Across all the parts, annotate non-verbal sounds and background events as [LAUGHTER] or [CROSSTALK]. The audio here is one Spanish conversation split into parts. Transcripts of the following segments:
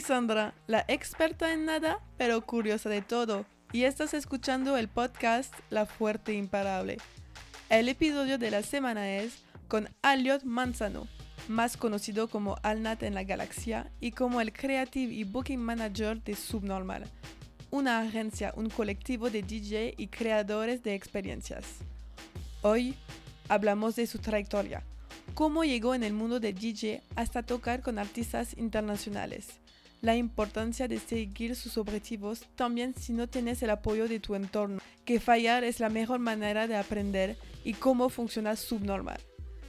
Sandra, la experta en nada, pero curiosa de todo, y estás escuchando el podcast La Fuerte Imparable. El episodio de la semana es con Aliot Manzano, más conocido como Alnat en la galaxia y como el Creative y Booking Manager de Subnormal, una agencia, un colectivo de DJ y creadores de experiencias. Hoy hablamos de su trayectoria, cómo llegó en el mundo de DJ hasta tocar con artistas internacionales, la importancia de seguir sus objetivos también si no tienes el apoyo de tu entorno, que fallar es la mejor manera de aprender y cómo funciona Subnormal.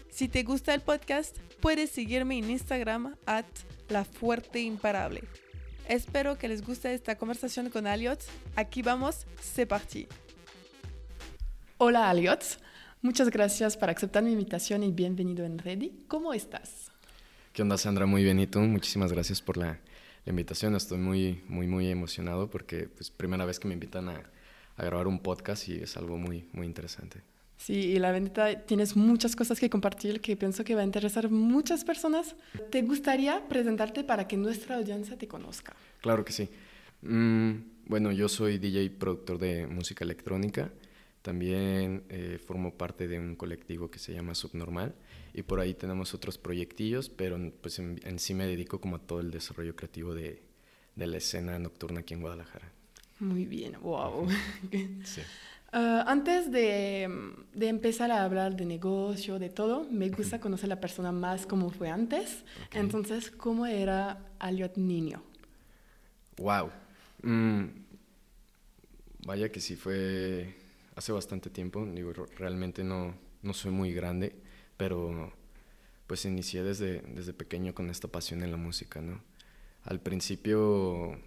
Si te gusta el podcast, puedes seguirme en Instagram at La Fuerte Imparable. Espero que les guste esta conversación con Aliot. Aquí vamos, c'est parti. Hola Aliot, muchas gracias por aceptar mi invitación y bienvenido en Ready. ¿Cómo estás? ¿Qué onda Sandra? Muy bien, ¿y tú? Muchísimas gracias por la, invitación. Estoy muy, muy, muy emocionado porque es pues, primera vez que me invitan a, a grabar un podcast y es algo muy, muy interesante. Sí, y la verdad tienes muchas cosas que compartir que pienso que va a interesar muchas personas. ¿Te gustaría presentarte para que nuestra audiencia te conozca? Claro que sí. Mm, bueno, yo soy DJ productor de música electrónica. También eh, formo parte de un colectivo que se llama Subnormal y por ahí tenemos otros proyectillos, pero pues en, en sí me dedico como a todo el desarrollo creativo de, de la escena nocturna aquí en Guadalajara. Muy bien, wow. [LAUGHS] sí. Ah, antes de, de, empezar a hablar de negocio, de todo, me gusta conocer a la persona más como fue antes. Entonces, ¿cómo era Aliot niño? Wow. Mm, vaya que sí fue hace bastante tiempo. Digo, realmente no, no soy muy grande, pero pues inicié desde, desde pequeño con esta pasión en la música, ¿no? Al principio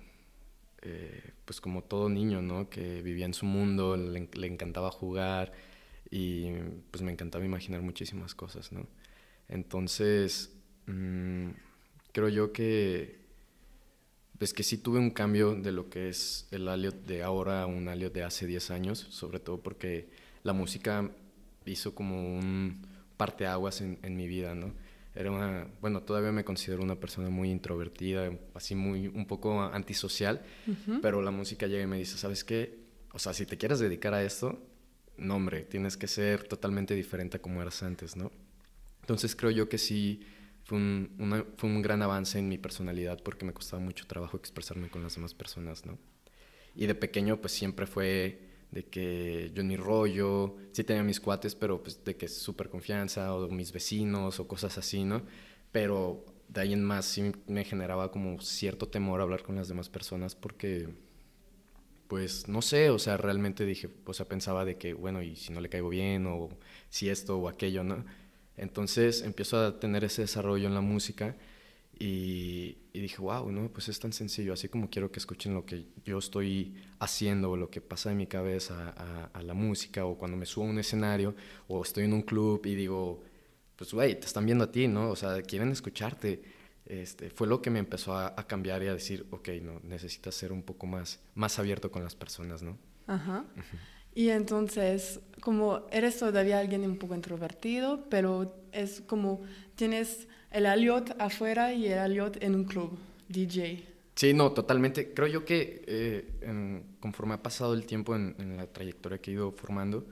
eh, pues como todo niño, ¿no? Que vivía en su mundo, le, encantaba jugar y pues me encantaba imaginar muchísimas cosas, ¿no? Entonces, mm, creo yo que, pues que sí tuve un cambio de lo que es el Aliot de ahora a un Aliot de hace 10 años, sobre todo porque la música hizo como un parteaguas en, en mi vida, ¿no? era una, bueno, todavía me considero una persona muy introvertida, así muy, un poco antisocial, pero la música llega y me dice, ¿sabes qué? O sea, si te quieres dedicar a esto, no hombre, tienes que ser totalmente diferente a como eras antes, ¿no? Entonces creo yo que sí fue un, fue un gran avance en mi personalidad porque me costaba mucho trabajo expresarme con las demás personas, ¿no? Y de pequeño pues siempre fue de que yo ni rollo, sí tenía mis cuates, pero pues de que súper confianza, o mis vecinos, o cosas así, ¿no? Pero de ahí en más sí me generaba como cierto temor hablar con las demás personas porque, pues, no sé, o sea, realmente dije, o sea, pensaba de que, bueno, y si no le caigo bien, o si esto o aquello, ¿no? Entonces empiezo a tener ese desarrollo en la música y, dije, wow, ¿no? Pues es tan sencillo, así como quiero que escuchen lo que yo estoy haciendo o lo que pasa en mi cabeza a, la música o cuando me subo a un escenario o estoy en un club y digo, pues güey, te están viendo a ti, ¿no? O sea, quieren escucharte. Este, fue lo que me empezó a, cambiar y a decir, ok, no, necesitas ser un poco más, más abierto con las personas, ¿no? Ajá. Y entonces, como eres todavía alguien un poco introvertido, pero es como tienes el Aliot afuera y el Aliot en un club, DJ. Sí, no, totalmente. Creo yo que eh, conforme ha pasado el tiempo en, la trayectoria que he ido formando,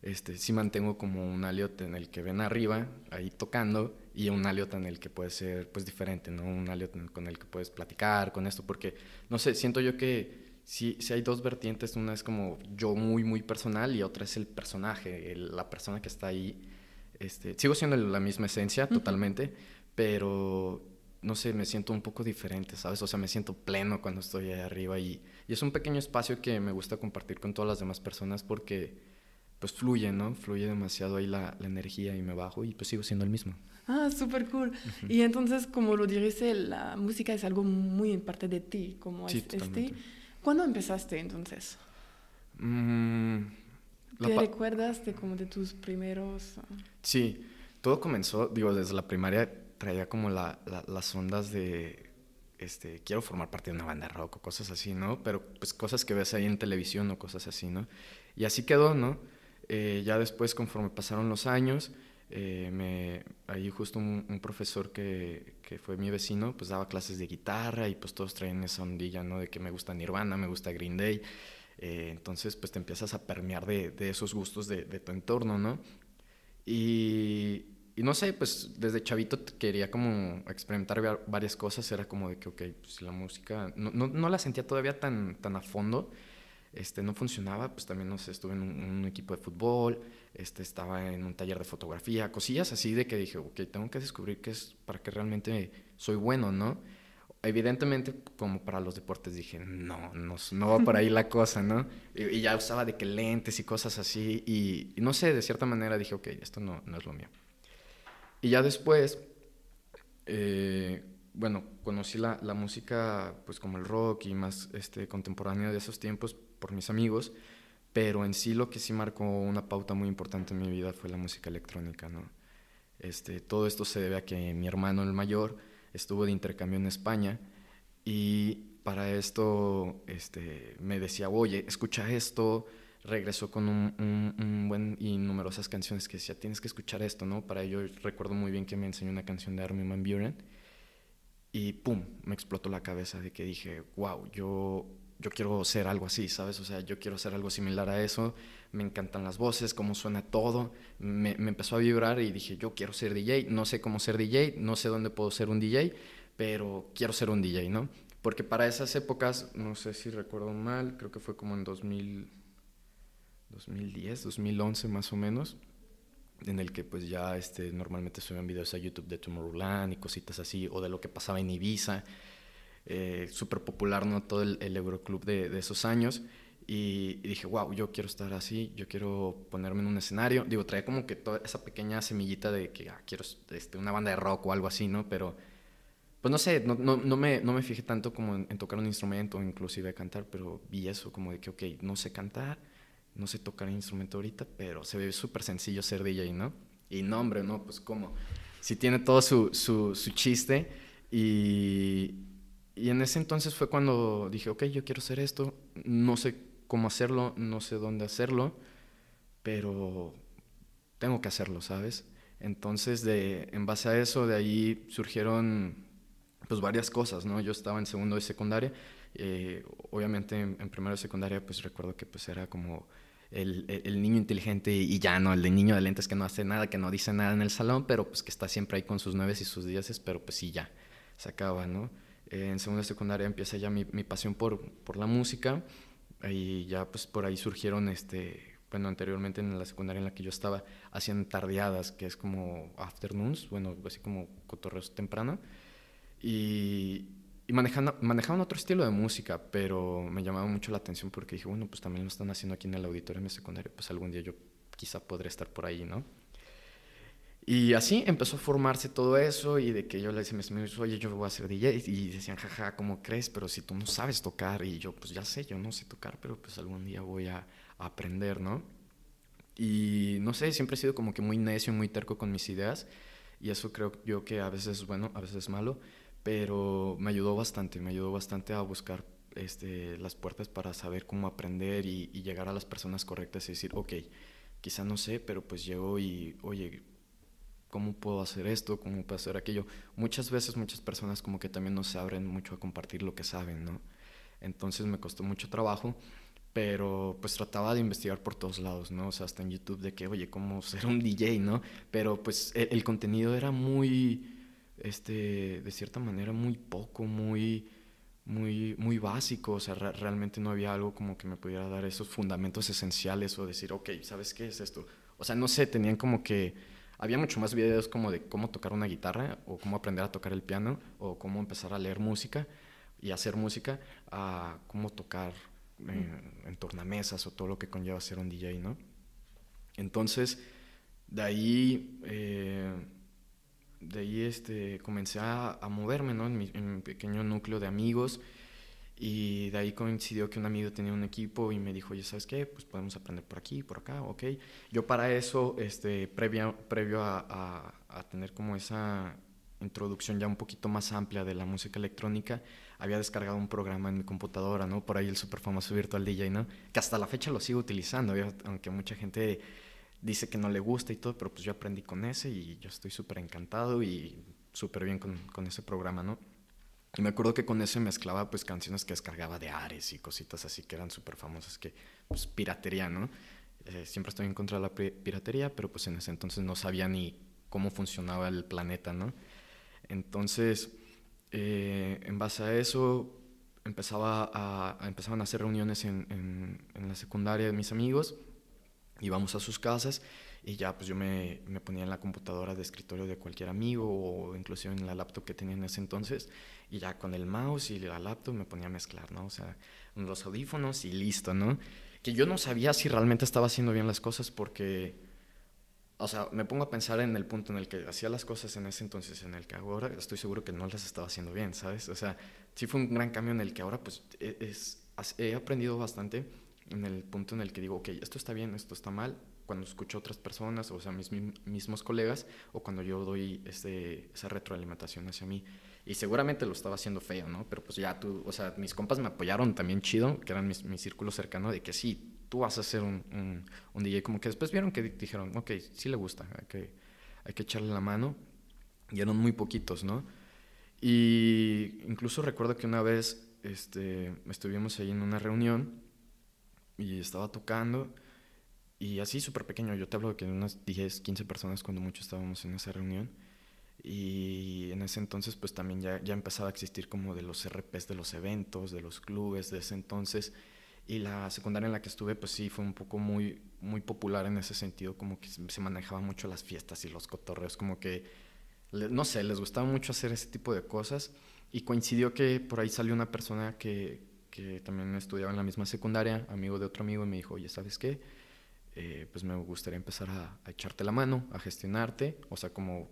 este, sí mantengo como un Aliot en el que ven arriba, ahí tocando, y un Aliot en el que puede ser pues diferente, ¿no? Un Aliot con el que puedes platicar, con esto, porque, no sé, siento yo que si, si hay dos vertientes, una es como yo muy, muy personal y otra es el personaje, la persona que está ahí. Este, sigo siendo la misma esencia totalmente, pero no sé, me siento un poco diferente, ¿sabes? O sea, me siento pleno cuando estoy ahí arriba y, y, es un pequeño espacio que me gusta compartir con todas las demás personas porque pues fluye, ¿no? Fluye demasiado ahí la, la energía y me bajo y pues sigo siendo el mismo. Ah, súper cool. Y entonces, como lo dijiste, la música es algo muy en parte de ti, como sí, es, este. ¿Cuándo empezaste entonces? Mm, ¿Te recuerdas de como de tus primeros...? Ah? Sí, todo comenzó, digo, desde la primaria traía como la, las ondas de, este, quiero formar parte de una banda rock o cosas así, ¿no? Pero pues cosas que ves ahí en televisión o cosas así, ¿no? Y así quedó, ¿no? Eh, ya después, conforme pasaron los años, eh, me, ahí justo un, profesor que, que, fue mi vecino, pues daba clases de guitarra y pues todos traen esa ondilla, ¿no? De que me gusta Nirvana, me gusta Green Day. Eh, entonces, pues te empiezas a permear de, de esos gustos de, de, tu entorno, ¿no? Y, y, no sé, pues desde chavito quería como experimentar varias cosas. Era como de que, ok, pues la música, no, no, no la sentía todavía tan, tan a fondo este, no funcionaba, pues también, no sé, estuve en un, equipo de fútbol, este, estaba en un taller de fotografía, cosillas así de que dije, ok, tengo que descubrir qué es para que realmente soy bueno, ¿no? Evidentemente, como para los deportes, dije, no, no, no va por ahí la cosa, ¿no? Y, ya usaba de que lentes y cosas así, y, no sé, de cierta manera dije, ok, esto no, no es lo mío. Y ya después, eh, bueno, conocí la, la, música, pues como el rock y más este, contemporánea de esos tiempos, por mis amigos, pero en sí lo que sí marcó una pauta muy importante en mi vida fue la música electrónica, ¿no? Este, todo esto se debe a que mi hermano, el mayor, estuvo de intercambio en España y para esto este, me decía, oye, escucha esto, regresó con un, buen y numerosas canciones que decía, tienes que escuchar esto, ¿no? Para ello recuerdo muy bien que me enseñó una canción de Armin Van Buren y pum, me explotó la cabeza de que dije, wow, yo yo quiero ser algo así, ¿sabes? O sea, yo quiero ser algo similar a eso. Me encantan las voces, cómo suena todo. Me, empezó a vibrar y dije, yo quiero ser DJ. No sé cómo ser DJ, no sé dónde puedo ser un DJ, pero quiero ser un DJ, ¿no? Porque para esas épocas, no sé si recuerdo mal, creo que fue como en 2000, 2010, 2011 más o menos, en el que pues ya este, normalmente subían videos a YouTube de Tomorrowland y cositas así, o de lo que pasaba en Ibiza eh, súper popular, ¿no? Todo el, Euroclub de, esos años. Y, dije, wow, yo quiero estar así, yo quiero ponerme en un escenario. Digo, traía como que toda esa pequeña semillita de que ah, quiero este, una banda de rock o algo así, ¿no? Pero, pues no sé, no, no, me, no me fijé tanto como en, tocar un instrumento o inclusive cantar, pero vi eso como de que, ok, no sé cantar, no sé tocar un instrumento ahorita, pero se ve súper sencillo ser DJ, ¿no? Y no, hombre, no, pues como, si tiene todo su, su, su chiste y, y en ese entonces fue cuando dije, ok, yo quiero hacer esto, no sé cómo hacerlo, no sé dónde hacerlo, pero tengo que hacerlo, ¿sabes? Entonces, de, en base a eso, de ahí surgieron pues varias cosas, ¿no? Yo estaba en segundo de secundaria, eh, obviamente en, primero de secundaria pues recuerdo que pues era como el, el, niño inteligente y ya, ¿no? El de niño de lentes que no hace nada, que no dice nada en el salón, pero pues que está siempre ahí con sus nueve y sus dieces, pero pues sí, ya, se acaba, ¿no? Eh, en segunda secundaria empieza ya mi, mi pasión por, por, la música y ya pues por ahí surgieron, este, bueno, anteriormente en la secundaria en la que yo estaba, hacían tardeadas, que es como afternoons, bueno, así como cotorreos temprano. Y, y manejaban otro estilo de música, pero me llamaba mucho la atención porque dije, bueno, pues también lo están haciendo aquí en el auditorio en mi secundaria, pues algún día yo quizá podré estar por ahí, ¿no? Y así empezó a formarse todo eso y de que yo le decía a mis amigos, oye, yo voy a ser DJ. Y decían, jaja, ¿cómo crees? Pero si tú no sabes tocar. Y yo, pues ya sé, yo no sé tocar, pero pues algún día voy a, aprender, ¿no? Y no sé, siempre he sido como que muy necio, muy terco con mis ideas. Y eso creo yo que a veces es bueno, a veces es malo. Pero me ayudó bastante, me ayudó bastante a buscar este, las puertas para saber cómo aprender y, y llegar a las personas correctas y decir, ok, quizá no sé, pero pues llego y, oye, cómo puedo hacer esto, cómo puedo hacer aquello. Muchas veces muchas personas como que también no se abren mucho a compartir lo que saben, ¿no? Entonces me costó mucho trabajo, pero pues trataba de investigar por todos lados, ¿no? O sea, hasta en YouTube de que, oye, cómo ser un DJ, ¿no? Pero pues el, el contenido era muy, este, de cierta manera muy poco, muy, muy, muy básico, o sea, realmente no había algo como que me pudiera dar esos fundamentos esenciales o decir, ok, ¿sabes qué es esto? O sea, no sé, tenían como que había mucho más videos como de cómo tocar una guitarra o cómo aprender a tocar el piano o cómo empezar a leer música y hacer música a cómo tocar en, tornamesas o todo lo que conlleva ser un DJ, ¿no? Entonces, de ahí, eh, de ahí este, comencé a, moverme, ¿no? En mi, pequeño núcleo de amigos y de ahí coincidió que un amigo tenía un equipo y me dijo, oye, ¿sabes qué? Pues podemos aprender por aquí, por acá, ok. Yo para eso, este, previo, previo a, a, tener como esa introducción ya un poquito más amplia de la música electrónica, había descargado un programa en mi computadora, ¿no? Por ahí el super famoso Virtual DJ, ¿no? Que hasta la fecha lo sigo utilizando, aunque mucha gente dice que no le gusta y todo, pero pues yo aprendí con ese y yo estoy súper encantado y súper bien con, con, ese programa, ¿no? Y me acuerdo que con ese mezclaba pues canciones que descargaba de Ares y cositas así que eran súper famosas, que pues piratería, ¿no? Eh, siempre estoy en contra de la piratería, pero pues en ese entonces no sabía ni cómo funcionaba el planeta, ¿no? Entonces, eh, en base a eso, empezaba a, empezaban a hacer reuniones en, en, en la secundaria de mis amigos íbamos a sus casas y ya pues yo me, me, ponía en la computadora de escritorio de cualquier amigo o inclusive en la laptop que tenía en ese entonces y ya con el mouse y la laptop me ponía a mezclar, ¿no? O sea, los audífonos y listo, ¿no? Que yo no sabía si realmente estaba haciendo bien las cosas porque, o sea, me pongo a pensar en el punto en el que hacía las cosas en ese entonces, en el que ahora estoy seguro que no las estaba haciendo bien, ¿sabes? O sea, sí fue un gran cambio en el que ahora pues e, es, he aprendido bastante en el punto en el que digo, ok, esto está bien, esto está mal, cuando escucho a otras personas, o sea, mis mismos colegas, o cuando yo doy ese, esa retroalimentación hacia mí. Y seguramente lo estaba haciendo feo, ¿no? Pero pues ya tú, o sea, mis compas me apoyaron también chido, que eran mis, mi círculo cercano, de que sí, tú vas a ser un, un, un, DJ. Como que después vieron que dijeron, ok, sí le gusta, hay que, hay que echarle la mano. Y eran muy poquitos, ¿no? Y incluso recuerdo que una vez este, estuvimos ahí en una reunión y estaba tocando y así súper pequeño, yo te hablo de que unas 10, 15 personas cuando mucho estábamos en esa reunión y en ese entonces pues también ya, ya empezaba a existir como de los RPs de los eventos, de los clubes de ese entonces y la secundaria en la que estuve pues sí fue un poco muy, muy popular en ese sentido, como que se manejaba mucho las fiestas y los cotorreos, como que no sé, les gustaba mucho hacer ese tipo de cosas y coincidió que por ahí salió una persona que, que también estudiaba en la misma secundaria, amigo de otro amigo, y me dijo, oye, ¿sabes qué? Eh, pues me gustaría empezar a, echarte la mano, a gestionarte, o sea, como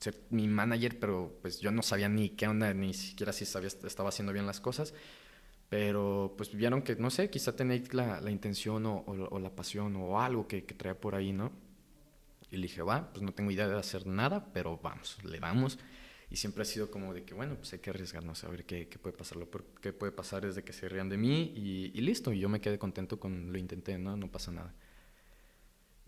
ser mi manager, pero pues yo no sabía ni qué onda, ni siquiera si sabía, estaba haciendo bien las cosas, pero pues vieron que, no sé, quizá tenéis la, la intención o, o, la pasión o algo que, que traía por ahí, ¿no? Y le dije, va, pues no tengo idea de hacer nada, pero vamos, le damos. Y siempre ha sido como de que, bueno, pues hay que arriesgarnos a ver qué, qué puede pasar. Lo que puede pasar es de que se rían de mí y, y, listo. Y yo me quedé contento con lo intenté, ¿no? No pasa nada.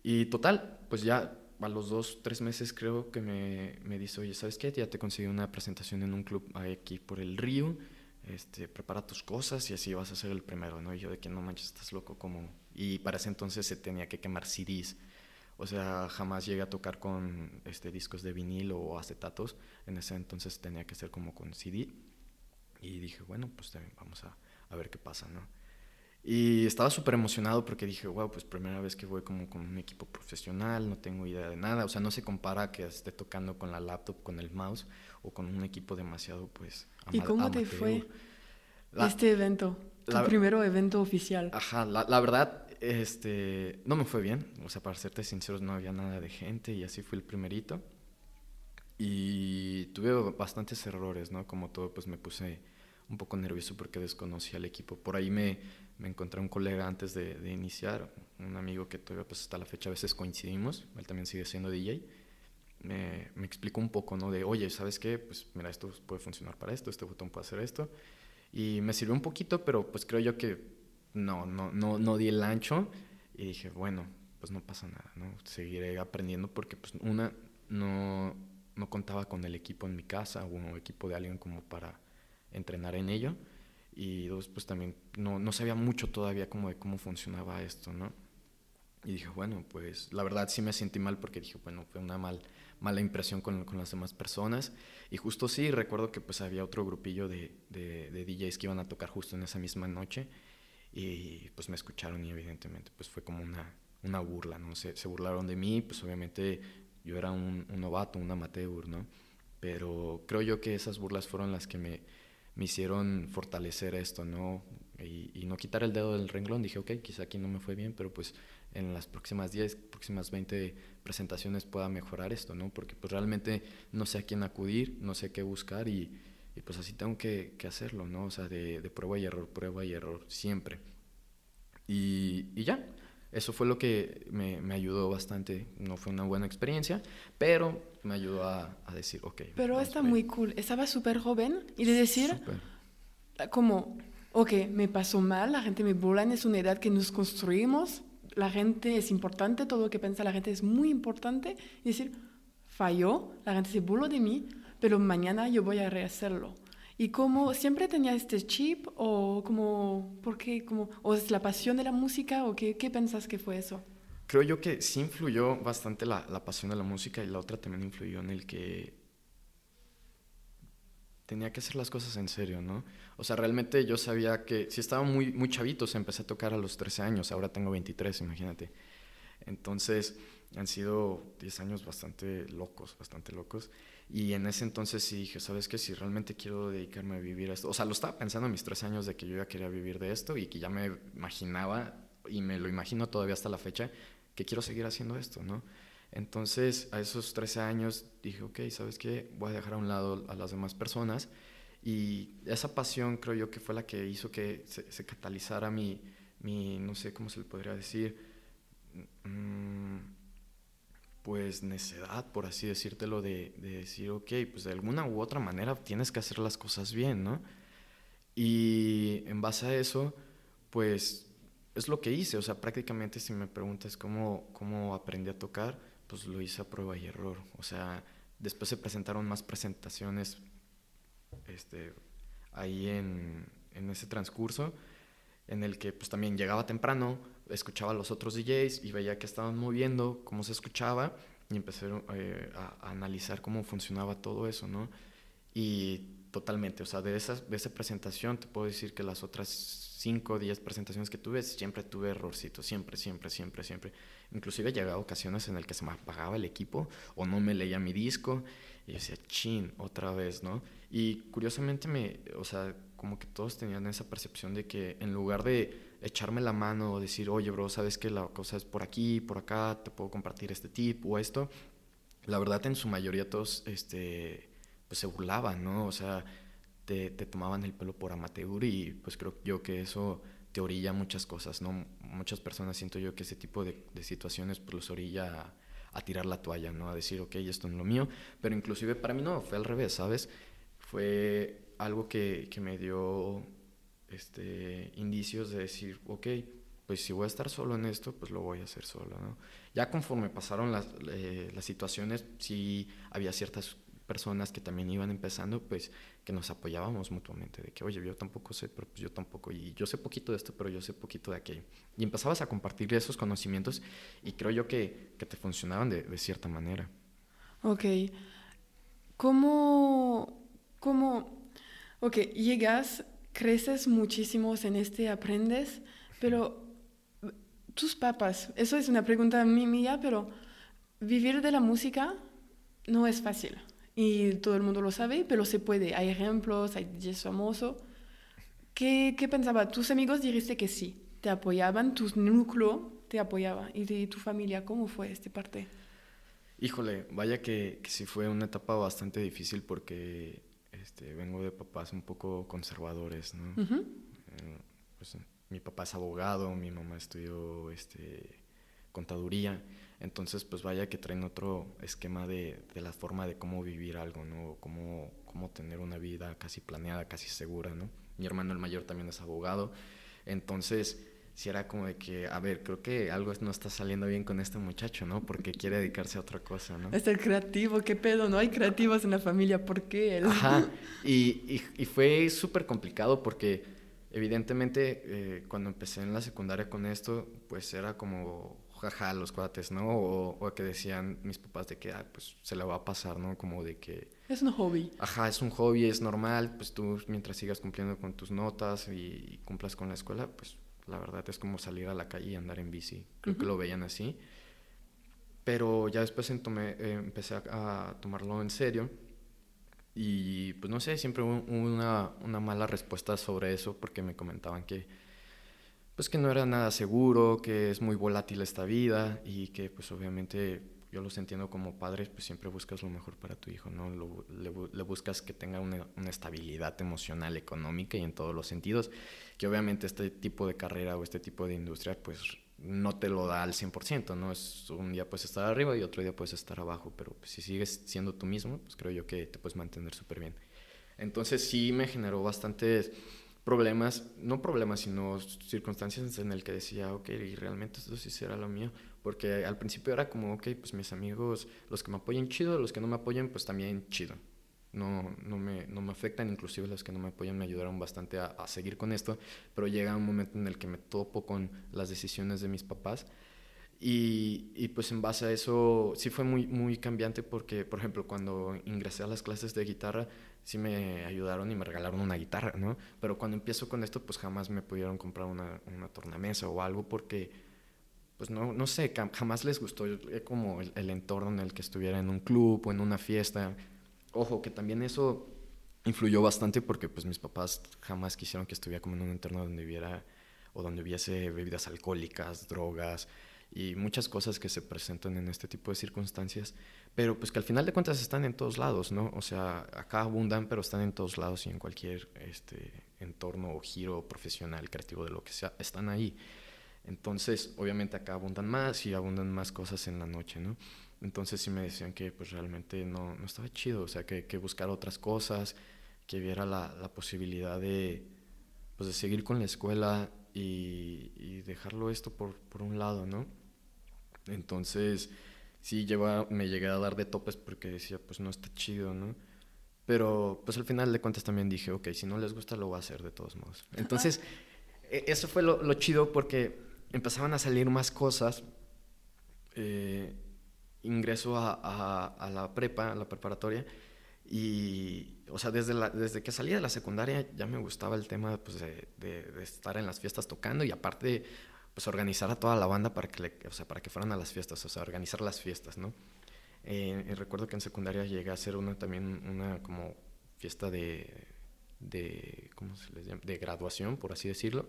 Y total, pues ya a los dos, tres meses creo que me, me dice, oye, ¿sabes qué? Ya te conseguí una presentación en un club aquí por el río. Este, prepara tus cosas y así vas a ser el primero, ¿no? Y yo de que no manches, estás loco como... Y para ese entonces se tenía que quemar CDs o sea, jamás llegué a tocar con este, discos de vinilo o acetatos. En ese entonces tenía que ser como con CD. Y dije, bueno, pues también vamos a, a ver qué pasa, ¿no? Y estaba súper emocionado porque dije, wow, pues primera vez que voy como con un equipo profesional, no tengo idea de nada. O sea, no se compara que esté tocando con la laptop, con el mouse o con un equipo demasiado, pues, ¿Y cómo te fue este evento? Tu primer evento oficial. Ajá, la, la, verdad, este, no me fue bien, o sea, para serte sinceros, no había nada de gente y así fue el primerito. Y tuve bastantes errores, ¿no? Como todo, pues me puse un poco nervioso porque desconocía al equipo. Por ahí me, me encontré un colega antes de, de, iniciar, un amigo que todavía pues hasta la fecha a veces coincidimos, él también sigue siendo DJ. Me, me explicó un poco, ¿no? De, oye, ¿sabes qué? Pues mira, esto puede funcionar para esto, este botón puede hacer esto. Y me sirvió un poquito, pero pues creo yo que no, no, no, no di el ancho y dije, bueno, pues no pasa nada, ¿no? Seguiré aprendiendo porque, pues, una, no, no contaba con el equipo en mi casa o un equipo de alguien como para entrenar en ello. Y dos, pues también no, no sabía mucho todavía como de cómo funcionaba esto, ¿no? Y dije, bueno, pues la verdad sí me sentí mal porque dije, bueno, fue una mal, mala impresión con, con, las demás personas. Y justo sí, recuerdo que pues había otro grupillo de, de, de DJs que iban a tocar justo en esa misma noche y pues me escucharon y evidentemente pues fue como una, una burla, ¿no? Se, se burlaron de mí, pues obviamente yo era un, un, novato, un amateur, ¿no? Pero creo yo que esas burlas fueron las que me, me hicieron fortalecer esto, ¿no? Y, y, no quitar el dedo del renglón. Dije, ok, quizá aquí no me fue bien, pero pues en las próximas 10, próximas 20 presentaciones pueda mejorar esto, ¿no? Porque pues realmente no sé a quién acudir, no sé qué buscar y y pues así tengo que, que hacerlo, ¿no? O sea, de, de, prueba y error, prueba y error, siempre. Y, y ya, eso fue lo que me, me, ayudó bastante. No fue una buena experiencia, pero me ayudó a, a decir, ok. Pero está muy cool. Estaba súper joven y de decir, super. como, ok, me pasó mal, la gente me burla, es una edad que nos construimos, la gente es importante, todo lo que piensa la gente es muy importante, y decir, falló, la gente se burló de mí, pero mañana yo voy a rehacerlo. ¿Y cómo siempre tenía este chip o como, por qué, como, o es la pasión de la música o qué, qué pensás que fue eso? Creo yo que sí influyó bastante la, la pasión de la música y la otra también influyó en el que tenía que hacer las cosas en serio, ¿no? O sea, realmente yo sabía que si estaba muy, muy chavito, se empecé a tocar a los 13 años, ahora tengo 23, imagínate. Entonces, han sido 10 años bastante locos, bastante locos. Y en ese entonces sí dije, ¿sabes qué? Si realmente quiero dedicarme a vivir esto, o sea, lo estaba pensando en mis 3 años de que yo ya quería vivir de esto y que ya me imaginaba, y me lo imagino todavía hasta la fecha, que quiero seguir haciendo esto, ¿no? Entonces, a esos 13 años dije, ok, ¿sabes qué? Voy a dejar a un lado a las demás personas. Y esa pasión creo yo que fue la que hizo que se, catalizara mi, mi, no sé cómo se le podría decir, mm, pues necedad, por así decírtelo, de, de, decir, ok, pues de alguna u otra manera tienes que hacer las cosas bien, ¿no? Y en base a eso, pues es lo que hice, o sea, prácticamente si me preguntas cómo, cómo aprendí a tocar, pues lo hice a prueba y error. O sea, después se presentaron más presentaciones este, ahí en, en ese transcurso, en el que pues también llegaba temprano, escuchaba a los otros DJs y veía que estaban moviendo, cómo se escuchaba, y empecé eh, a, a, analizar cómo funcionaba todo eso, ¿no? Y totalmente, o sea, de, esas, de esa presentación te puedo decir que las otras 5 o 10 presentaciones que tuve, siempre tuve errorcitos, siempre, siempre, siempre, siempre. Inclusive llegaba ocasiones en las que se me apagaba el equipo o no me leía mi disco y decía, chin, otra vez, ¿no? Y curiosamente me, o sea, como que todos tenían esa percepción de que en lugar de echarme la mano o decir, oye, bro, sabes que la cosa es por aquí, por acá, te puedo compartir este tip o esto, la verdad en su mayoría todos, este, pues se burlaban, ¿no? O sea, te, te tomaban el pelo por amateur y pues creo yo que eso te orilla muchas cosas, ¿no? Muchas personas siento yo que ese tipo de, de situaciones pues los orilla a, tirar la toalla, ¿no? A decir, ok, esto no es lo mío, pero inclusive para mí no, fue al revés, ¿sabes? Fue algo que, que me dio este, indicios de decir, ok, pues si voy a estar solo en esto, pues lo voy a hacer solo, ¿no? Ya conforme pasaron las, eh, las situaciones, sí había ciertas personas que también iban empezando, pues que nos apoyábamos mutuamente, de que, oye, yo tampoco sé, pero pues yo tampoco, y yo sé poquito de esto, pero yo sé poquito de aquello. Y empezabas a compartir esos conocimientos y creo yo que, que te funcionaban de, de, cierta manera. Ok. ¿Cómo, cómo, ok, llegas, creces muchísimo en este, aprendes, pero tus papás, eso es una pregunta mía, pero vivir de la música no es fácil y todo el mundo lo sabe, pero se puede. Hay ejemplos, hay DJs famosos. ¿Qué, ¿Qué pensaba? Tus amigos dijiste que sí, te apoyaban, tu núcleo te apoyaba. ¿Y de tu familia cómo fue esta parte? Híjole, vaya que, que sí fue una etapa bastante difícil porque este, vengo de papás un poco conservadores, ¿no? Uh pues, mi papá es abogado, mi mamá estudió este, contaduría. Entonces, pues vaya que traen otro esquema de, de la forma de cómo vivir algo, ¿no? Cómo, cómo tener una vida casi planeada, casi segura, ¿no? Mi hermano el mayor también es abogado. Entonces, si era como de que, a ver, creo que algo no está saliendo bien con este muchacho, ¿no? Porque quiere dedicarse a otra cosa, ¿no? Es el creativo, qué pedo, no hay creativos en la familia, ¿por qué él? [LAUGHS] Ajá, y, y, y fue súper complicado porque evidentemente eh, cuando empecé en la secundaria con esto, pues era como jaja los cuates, ¿no? O, o, que decían mis papás de que, ah, pues se le va a pasar, ¿no? Como de que... Es un hobby. Ajá, es un hobby, es normal, pues tú mientras sigas cumpliendo con tus notas y, y cumplas con la escuela, pues la verdad es como salir a la calle y andar en bici. Creo uh -huh. que lo veían así. Pero ya después eh, empecé a, a, tomarlo en serio y pues no sé, siempre hubo una, una mala respuesta sobre eso porque me comentaban que pues que no era nada seguro, que es muy volátil esta vida y que pues obviamente yo los entiendo como padres, pues siempre buscas lo mejor para tu hijo, ¿no? Lo, le, le, buscas que tenga una, una, estabilidad emocional, económica y en todos los sentidos, que obviamente este tipo de carrera o este tipo de industria pues no te lo da al 100%, ¿no? Es un día puedes estar arriba y otro día puedes estar abajo, pero pues, si sigues siendo tú mismo, pues creo yo que te puedes mantener súper bien. Entonces sí me generó bastantes problemas, no problemas, sino circunstancias en el que decía, ok, y realmente esto sí será lo mío, porque al principio era como, ok, pues mis amigos, los que me apoyen chido, los que no me apoyen, pues también chido. No, no, me, no me afectan, inclusive los que no me apoyan me ayudaron bastante a, a seguir con esto, pero llega un momento en el que me topo con las decisiones de mis papás y, y, pues en base a eso sí fue muy, muy cambiante porque, por ejemplo, cuando ingresé a las clases de guitarra, sí me ayudaron y me regalaron una guitarra, ¿no? Pero cuando empiezo con esto, pues jamás me pudieron comprar una, una tornamesa o algo porque, pues no, no sé, jamás les gustó como el, entorno en el que estuviera en un club o en una fiesta. Ojo, que también eso influyó bastante porque pues mis papás jamás quisieron que estuviera como en un entorno donde hubiera o donde hubiese bebidas alcohólicas, drogas y muchas cosas que se presentan en este tipo de circunstancias, pero pues que al final de cuentas están en todos lados, ¿no? O sea, acá abundan, pero están en todos lados y en cualquier este, entorno o giro profesional, creativo, de lo que sea, están ahí. Entonces, obviamente acá abundan más y abundan más cosas en la noche, ¿no? Entonces sí me decían que pues realmente no, no estaba chido, o sea, que, que buscar otras cosas, que viera la, la posibilidad de, pues, de seguir con la escuela y, y dejarlo esto por, por un lado, ¿no? Entonces, sí, lleva, me llegué a dar de topes porque decía, pues no está chido, ¿no? Pero pues al final de cuentas también dije, ok, si no les gusta lo voy a hacer de todos modos. Entonces, [LAUGHS] e, eso fue lo, lo, chido porque empezaban a salir más cosas. Eh, ingreso a, a, a, la prepa, a la preparatoria, y, o sea, desde, la, desde que salí de la secundaria ya me gustaba el tema pues, de, de, de estar en las fiestas tocando y aparte pues organizar a toda la banda para que, le, o sea, para que fueran a las fiestas, o sea, organizar las fiestas, ¿no? Eh, recuerdo que en secundaria llegué a hacer una también, una como fiesta de, de ¿cómo se les llama? De graduación, por así decirlo.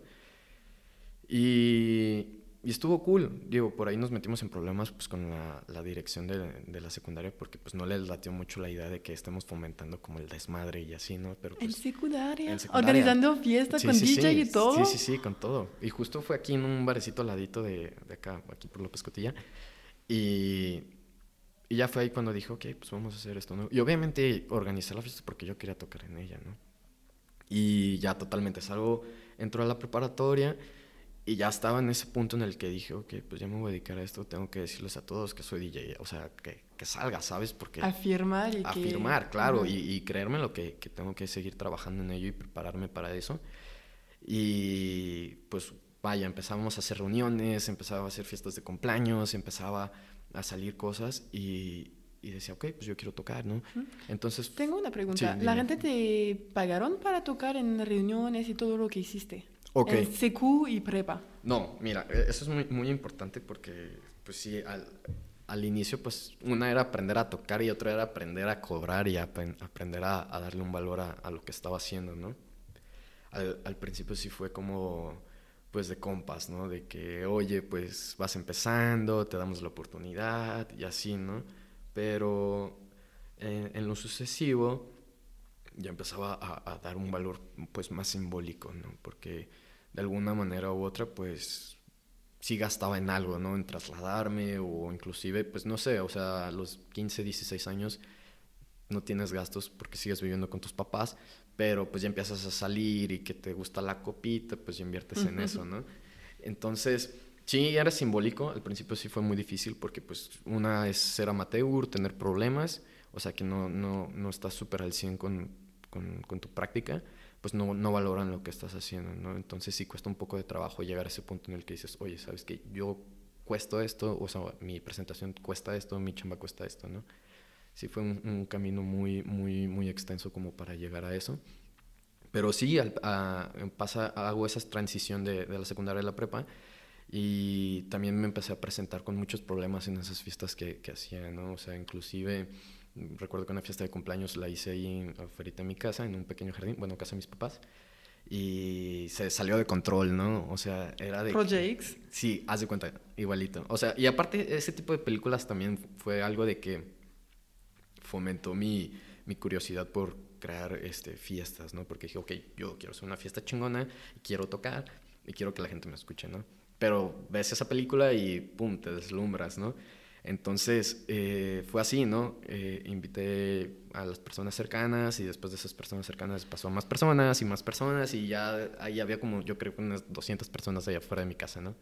Y y estuvo cool. Digo, por ahí nos metimos en problemas pues, con la, la dirección de, de, la secundaria porque pues no les latió mucho la idea de que estemos fomentando como el desmadre y así, ¿no? Pero, pues, ¿En, secundaria? ¿En secundaria? Organizando fiestas sí, con sí, DJ sí. y todo. Sí, sí, sí, con todo. Y justo fue aquí en un barecito al ladito de, de acá, aquí por López Cotilla. Y, y ya fue ahí cuando dije, ok, pues vamos a hacer esto, ¿no? Y obviamente organizé la fiesta porque yo quería tocar en ella, ¿no? Y ya totalmente salgo, entro a la preparatoria y ya estaba en ese punto en el que dije, ok, pues ya me voy a dedicar a esto, tengo que decirles a todos que soy DJ, o sea, que, que salga, ¿sabes? Porque... Afirmar y Afirmar, que... claro, uh -huh. y, y, creerme lo que, que, tengo que seguir trabajando en ello y prepararme para eso. Y pues vaya, empezamos a hacer reuniones, empezaba a hacer fiestas de cumpleaños, empezaba a salir cosas y, y decía, ok, pues yo quiero tocar, ¿no? Entonces... Tengo una pregunta. Sí, ¿La gente te pagaron para tocar en reuniones y todo lo que hiciste? Okay. En CQ y prepa. No, mira, eso es muy, muy importante porque, pues sí, al, al, inicio, pues una era aprender a tocar y otra era aprender a cobrar y a, aprender a, a, darle un valor a, a, lo que estaba haciendo, ¿no? Al, al, principio sí fue como, pues de compas, ¿no? De que, oye, pues vas empezando, te damos la oportunidad y así, ¿no? Pero en, en lo sucesivo ya empezaba a, a, dar un valor pues más simbólico, ¿no? Porque de alguna manera u otra pues sí gastaba en algo, ¿no? En trasladarme o inclusive pues no sé, o sea, a los 15, 16 años no tienes gastos porque sigues viviendo con tus papás, pero pues ya empiezas a salir y que te gusta la copita, pues ya inviertes uh -huh. en eso, ¿no? Entonces, sí, era simbólico, al principio sí fue muy difícil porque pues una es ser amateur, tener problemas, o sea que no, no, no estás súper al 100 con, con, con, tu práctica, pues no, no valoran lo que estás haciendo, ¿no? Entonces sí cuesta un poco de trabajo llegar a ese punto en el que dices, oye, ¿sabes qué? Yo cuesto esto, o sea, mi presentación cuesta esto, mi chamba cuesta esto, ¿no? Sí fue un, un camino muy, muy, muy extenso como para llegar a eso. Pero sí, al, a, pasa, hago esa transición de, de la secundaria a la prepa y también me empecé a presentar con muchos problemas en esas fiestas que, que hacía, ¿no? O sea, inclusive recuerdo que una fiesta de cumpleaños la hice ahí afuera de mi casa, en un pequeño jardín, bueno, casa de mis papás, y se salió de control, ¿no? O sea, era de... ¿Projects? Sí, haz de cuenta, igualito. O sea, y aparte ese tipo de películas también fue algo de que fomentó mi, mi curiosidad por crear este, fiestas, ¿no? Porque dije, ok, yo quiero hacer una fiesta chingona, y quiero tocar, y quiero que la gente me escuche, ¿no? Pero ves esa película y, pum, te deslumbras, ¿no? Entonces, eh, fue así, ¿no? Eh, invité a las personas cercanas y después de esas personas cercanas pasó a más personas y más personas y ya ahí había como, yo creo que unas 200 personas allá afuera de mi casa, ¿no?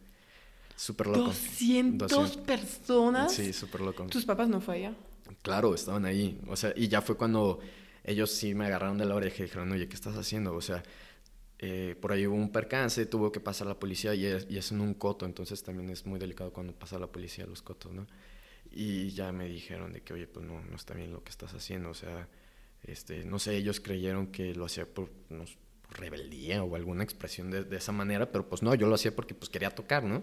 Súper loco. 200, personas. Sí, súper loco. ¿Tus papás no fue allá? Claro, estaban ahí. O sea, y ya fue cuando ellos sí me agarraron de la oreja y dijeron, oye, ¿qué estás haciendo? O sea, eh, por ahí hubo un percance, tuvo que pasar la policía y es, y es en un coto, entonces también es muy delicado cuando pasa la policía a los cotos, ¿no? Y ya me dijeron de que, oye, pues no, no está bien lo que estás haciendo. O sea, este, no sé, ellos creyeron que lo hacía por, rebeldía o alguna expresión de, de, esa manera, pero pues no, yo lo hacía porque pues quería tocar, ¿no?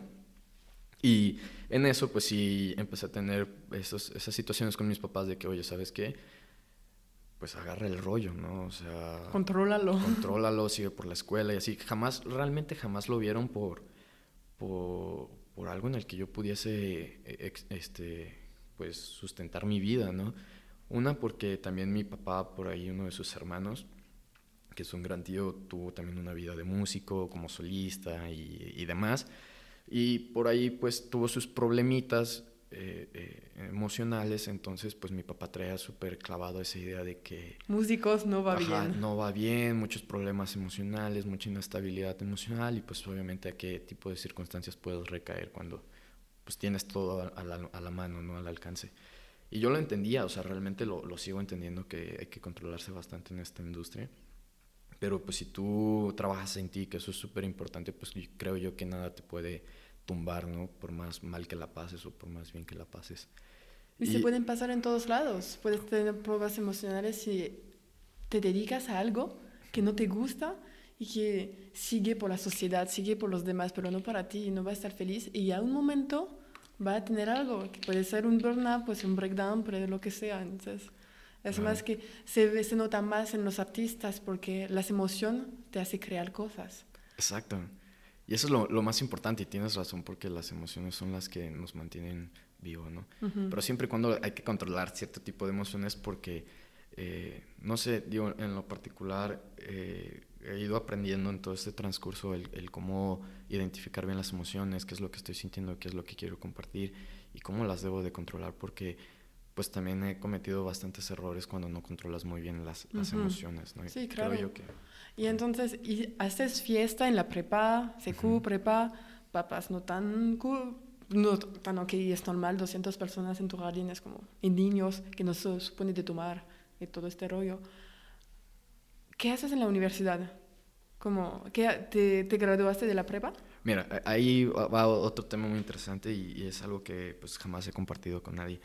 Y en eso, pues sí, empecé a tener esos, esas situaciones con mis papás de que, oye, ¿sabes qué? Pues agarra el rollo, ¿no? O sea... Contrólalo. Contrólalo, sigue por la escuela y así. Jamás, realmente jamás lo vieron por, por, por algo en el que yo pudiese e, este, pues, sustentar mi vida, ¿no? Una porque también mi papá, por ahí uno de sus hermanos, que es un gran tío, tuvo también una vida de músico, como solista y, y demás. Y por ahí pues tuvo sus problemitas eh, eh, emocionales, entonces pues mi papá traía súper clavado esa idea de que... Músicos no va bien. No va bien, muchos problemas emocionales, mucha inestabilidad emocional y pues obviamente a qué tipo de circunstancias puedes recaer cuando pues tienes todo a la, a la mano, ¿no? Al alcance. Y yo lo entendía, o sea, realmente lo, lo, sigo entendiendo que hay que controlarse bastante en esta industria. Pero pues si tú trabajas en ti, que eso es súper importante, pues creo yo que nada te puede tumbar, ¿no? Por más mal que la pases o por más bien que la pases. Y, se pueden pasar en todos lados. Puedes tener pruebas emocionales si te dedicas a algo que no te gusta y que sigue por la sociedad, sigue por los demás, pero no para ti y no va a estar feliz. Y a un momento va a tener algo, que puede ser un burnout, pues un breakdown, pero lo que sea. Entonces, es más que se, se nota más en los artistas porque las emociones te hace crear cosas. Exacto. Y eso es lo, lo, más importante y tienes razón porque las emociones son las que nos mantienen vivos, ¿no? Pero siempre y cuando hay que controlar cierto tipo de emociones porque, eh, no sé, digo, en lo particular eh, he ido aprendiendo en todo este transcurso el, el, cómo identificar bien las emociones, qué es lo que estoy sintiendo, qué es lo que quiero compartir y cómo las debo de controlar porque pues también he cometido bastantes errores cuando no controlas muy bien las, las emociones, ¿no? Sí, claro. Creo yo que, y entonces, y haces fiesta en la prepa, secu, prepa, papás no tan no tan ok, es normal, 200 personas en tu jardín, es como, y niños que no se supone de tomar y todo este rollo. ¿Qué haces en la universidad? ¿Cómo, ¿qué, te, te, graduaste de la prepa? Mira, ahí va otro tema muy interesante y, es algo que pues jamás he compartido con nadie.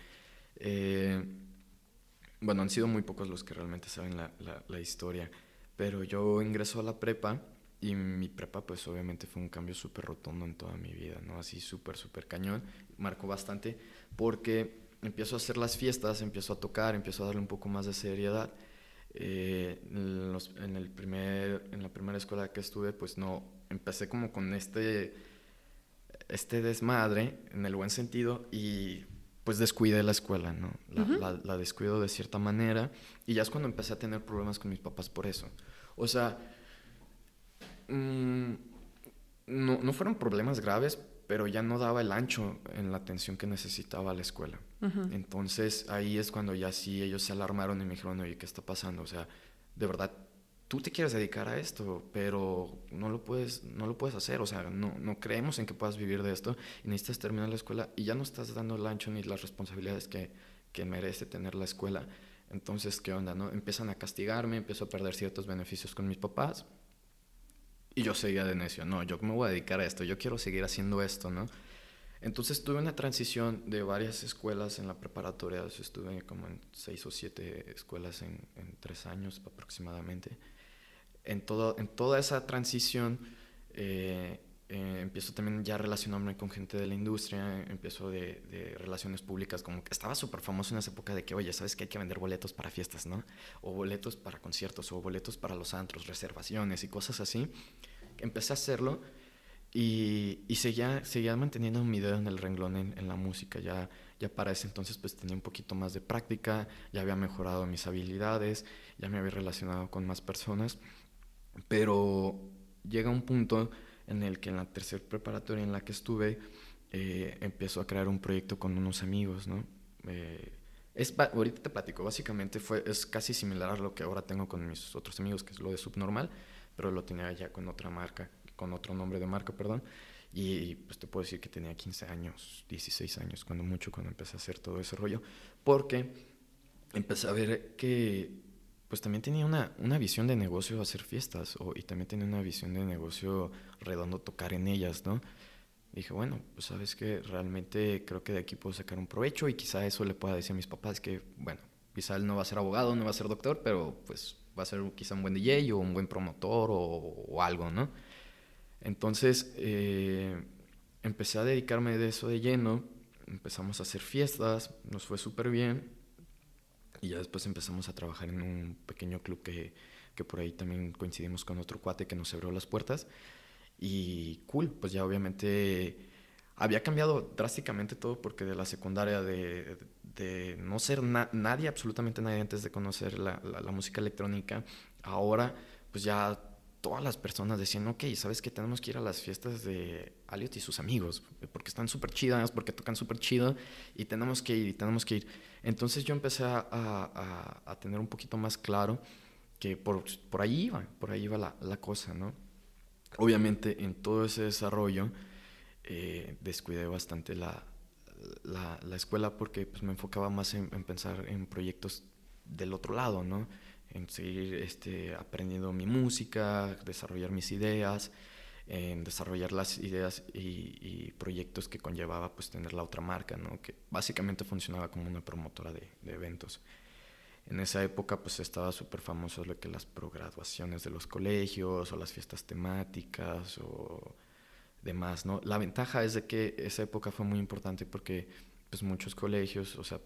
Eh, bueno, han sido muy pocos los que realmente saben la, la, la historia. Pero yo ingreso a la prepa y mi prepa pues obviamente fue un cambio súper rotundo en toda mi vida, ¿no? Así súper, súper cañón. Marcó bastante porque empiezo a hacer las fiestas, empiezo a tocar, empiezo a darle un poco más de seriedad. Eh, en, en, el primer, en la primera escuela que estuve pues no, empecé como con este, este desmadre en el buen sentido y pues descuidé la escuela, ¿no? La, la, descuido de cierta manera y ya es cuando empecé a tener problemas con mis papás por eso. O sea, mmm, no, no, fueron problemas graves, pero ya no daba el ancho en la atención que necesitaba la escuela. Entonces ahí es cuando ya sí ellos se alarmaron y me dijeron, oye, ¿qué está pasando? O sea, de verdad tú te quieres dedicar a esto, pero no lo puedes, no lo puedes hacer, o sea, no, no creemos en que puedas vivir de esto y necesitas terminar la escuela y ya no estás dando el ancho ni las responsabilidades que, que merece tener la escuela. Entonces, ¿qué onda? No? Empiezan a castigarme, empiezo a perder ciertos beneficios con mis papás y yo seguía de necio, no, yo me voy a dedicar a esto, yo quiero seguir haciendo esto, ¿no? Entonces tuve una transición de varias escuelas en la preparatoria, estuve como en seis o siete escuelas en, en tres años aproximadamente en, todo, en toda esa transición eh, eh, empiezo también ya a relacionarme con gente de la industria, empiezo de, de relaciones públicas, como que estaba súper famoso en esa época de que, oye, ¿sabes que hay que vender boletos para fiestas, no? O boletos para conciertos, o boletos para los antros, reservaciones y cosas así. Empecé a hacerlo y, y seguía, seguía manteniendo mi dedo en el renglón en, en, la música. Ya, ya para ese entonces pues tenía un poquito más de práctica, ya había mejorado mis habilidades, ya me había relacionado con más personas. Pero llega un punto en el que en la tercera preparatoria en la que estuve, eh, empiezo a crear un proyecto con unos amigos, ¿no? Eh, es, ahorita te platico, básicamente fue, es casi similar a lo que ahora tengo con mis otros amigos, que es lo de Subnormal, pero lo tenía ya con otra marca, con otro nombre de marca, perdón. Y pues te puedo decir que tenía 15 años, 16 años, cuando mucho, cuando empecé a hacer todo ese rollo, porque empecé a ver que pues también tenía una, una visión de negocio hacer fiestas o, y también tenía una visión de negocio redondo tocar en ellas, ¿no? Dije, bueno, pues sabes que realmente creo que de aquí puedo sacar un provecho y quizá eso le pueda decir a mis papás que, bueno, quizá él no va a ser abogado, no va a ser doctor, pero pues va a ser quizá un buen DJ o un buen promotor o, o algo, ¿no? Entonces eh, empecé a dedicarme de eso de lleno, empezamos a hacer fiestas, nos fue súper bien y ya después empezamos a trabajar en un pequeño club que, que por ahí también coincidimos con otro cuate que nos abrió las puertas. Y cool, pues ya obviamente había cambiado drásticamente todo porque de la secundaria de, de no ser nadie, absolutamente nadie antes de conocer la, la, música electrónica, ahora pues ya todas las personas decían, ok, ¿sabes que Tenemos que ir a las fiestas de Aliot y sus amigos, porque están súper chidas, porque tocan súper chido, y tenemos que ir, y tenemos que ir. Entonces yo empecé a, a, a tener un poquito más claro que por, por ahí iba, por ahí iba la, la cosa, ¿no? Obviamente en todo ese desarrollo eh, descuidé bastante la, la, la, escuela porque pues, me enfocaba más en, en pensar en proyectos del otro lado, ¿no? En seguir este, aprendiendo mi música, desarrollar mis ideas, en desarrollar las ideas y, proyectos que conllevaba pues tener la otra marca, ¿no? que básicamente funcionaba como una promotora de, de eventos. En esa época pues estaba súper famoso lo que las prograduaciones de los colegios o las fiestas temáticas o demás, ¿no? La ventaja es de que esa época fue muy importante porque pues muchos colegios, o sea,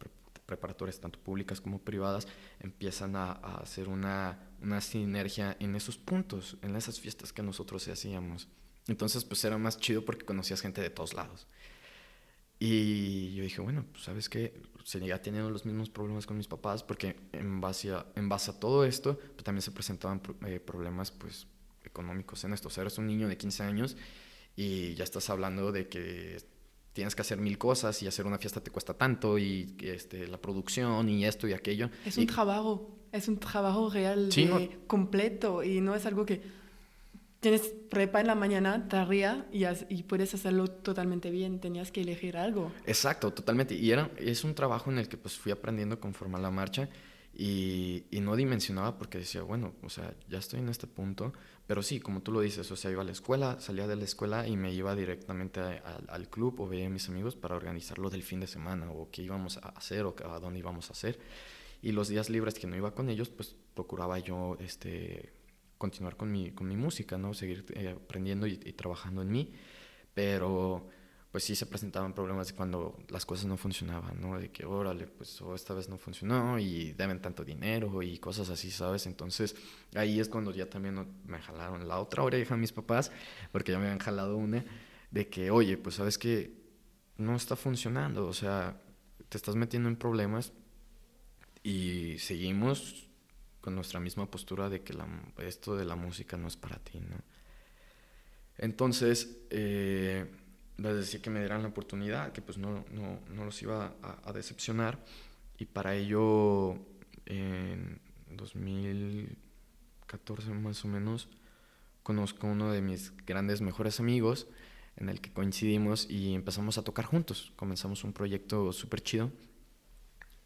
preparatorias, tanto públicas como privadas, empiezan a, hacer una, una, sinergia en esos puntos, en esas fiestas que nosotros hacíamos. Entonces, pues era más chido porque conocías gente de todos lados. Y yo dije, bueno, pues sabes que seguía teniendo los mismos problemas con mis papás porque en base a, en base a todo esto, pues también se presentaban eh, problemas pues económicos en esto. Eres un niño de 15 años y ya estás hablando de que tienes que hacer mil cosas y hacer una fiesta te cuesta tanto y este, la producción y esto y aquello. Es un trabajo, es un trabajo real completo y no es algo que tienes prepa en la mañana, tarea y, y puedes hacerlo totalmente bien, tenías que elegir algo. Exacto, totalmente. Y era, es un trabajo en el que pues fui aprendiendo conforme a la marcha y, y, no dimensionaba porque decía, bueno, o sea, ya estoy en este punto, pero sí, como tú lo dices, o sea, iba a la escuela, salía de la escuela y me iba directamente al club o veía a mis amigos para organizarlo del fin de semana o qué íbamos a hacer o a dónde íbamos a hacer. Y los días libres que no iba con ellos, pues procuraba yo este, continuar con mi, con mi música, ¿no? Seguir eh, aprendiendo y, y trabajando en mí. Pero pues sí se presentaban problemas cuando las cosas no funcionaban, ¿no? De que, órale, pues esta vez no funcionó y deben tanto dinero y cosas así, ¿sabes? Entonces ahí es cuando ya también me jalaron la otra oreja mis papás, porque ya me habían jalado una, de que, oye, pues sabes que no está funcionando, o sea, te estás metiendo en problemas y seguimos con nuestra misma postura de que la, esto de la música no es para ti, ¿no? Entonces, eh, les decía que me dieran la oportunidad, que pues no, no, no los iba a, decepcionar. Y para ello, en 2014 más o menos, conozco a uno de mis grandes mejores amigos en el que coincidimos y empezamos a tocar juntos. Comenzamos un proyecto súper chido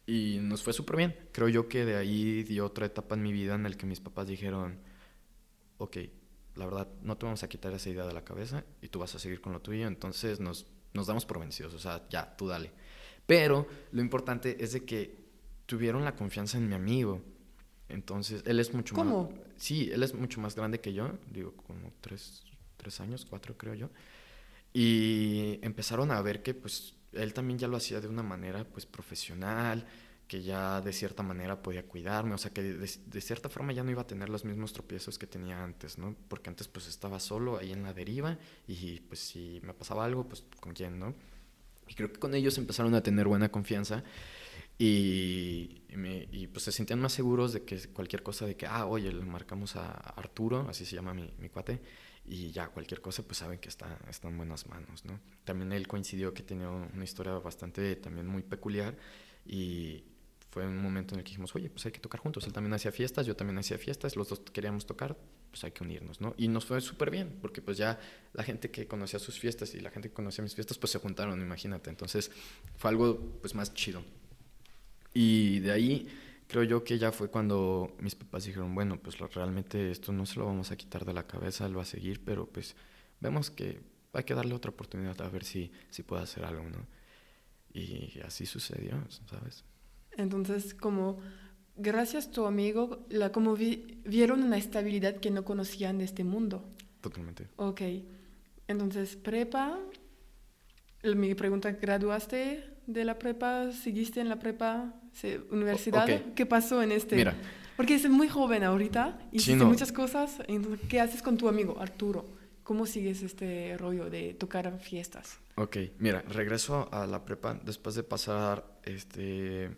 y nos fue súper bien. Creo yo que de ahí dio otra etapa en mi vida en el que mis papás dijeron, ok, la verdad, no te vamos a quitar esa idea de la cabeza y tú vas a seguir con lo tuyo, entonces nos, nos damos por vencidos, o sea, ya, tú dale. Pero lo importante es de que tuvieron la confianza en mi amigo. Entonces, él es mucho ¿Cómo? más... Sí, él es mucho más grande que yo, digo, como tres, tres años, cuatro creo yo. Y empezaron a ver que, pues, él también ya lo hacía de una manera, pues, profesional, que ya de cierta manera podía cuidarme, o sea que de, cierta forma ya no iba a tener los mismos tropiezos que tenía antes, ¿no? Porque antes pues estaba solo ahí en la deriva y pues si me pasaba algo, pues con quién, ¿no? Y creo que con ellos empezaron a tener buena confianza y, y, pues se sentían más seguros de que cualquier cosa de que, ah, oye, le marcamos a Arturo, así se llama mi, mi cuate, y ya cualquier cosa pues saben que está, está en buenas manos, ¿no? También él coincidió que tenía una historia bastante también muy peculiar y fue un momento en el que dijimos, oye, pues hay que tocar juntos. Él también hacía fiestas, yo también hacía fiestas, los dos queríamos tocar, pues hay que unirnos, ¿no? Y nos fue súper bien, porque pues ya la gente que conocía sus fiestas y la gente que conocía mis fiestas, pues se juntaron, imagínate. Entonces fue algo pues más chido. Y de ahí creo yo que ya fue cuando mis papás dijeron, bueno, pues realmente esto no se lo vamos a quitar de la cabeza, él va a seguir, pero pues vemos que hay que darle otra oportunidad a ver si, si puede hacer algo, ¿no? Y así sucedió, ¿sabes? Entonces, como gracias a tu amigo, la, como vieron una estabilidad que no conocían de este mundo. Totalmente. Ok. Entonces, prepa, mi pregunta, ¿graduaste de la prepa? ¿Seguiste en la prepa? ¿Universidad? ¿Qué pasó en este? Mira. Porque es muy joven ahorita, y sí, muchas cosas. ¿Qué haces con tu amigo, Arturo? ¿Cómo sigues este rollo de tocar fiestas? Ok, mira, regreso a la prepa después de pasar este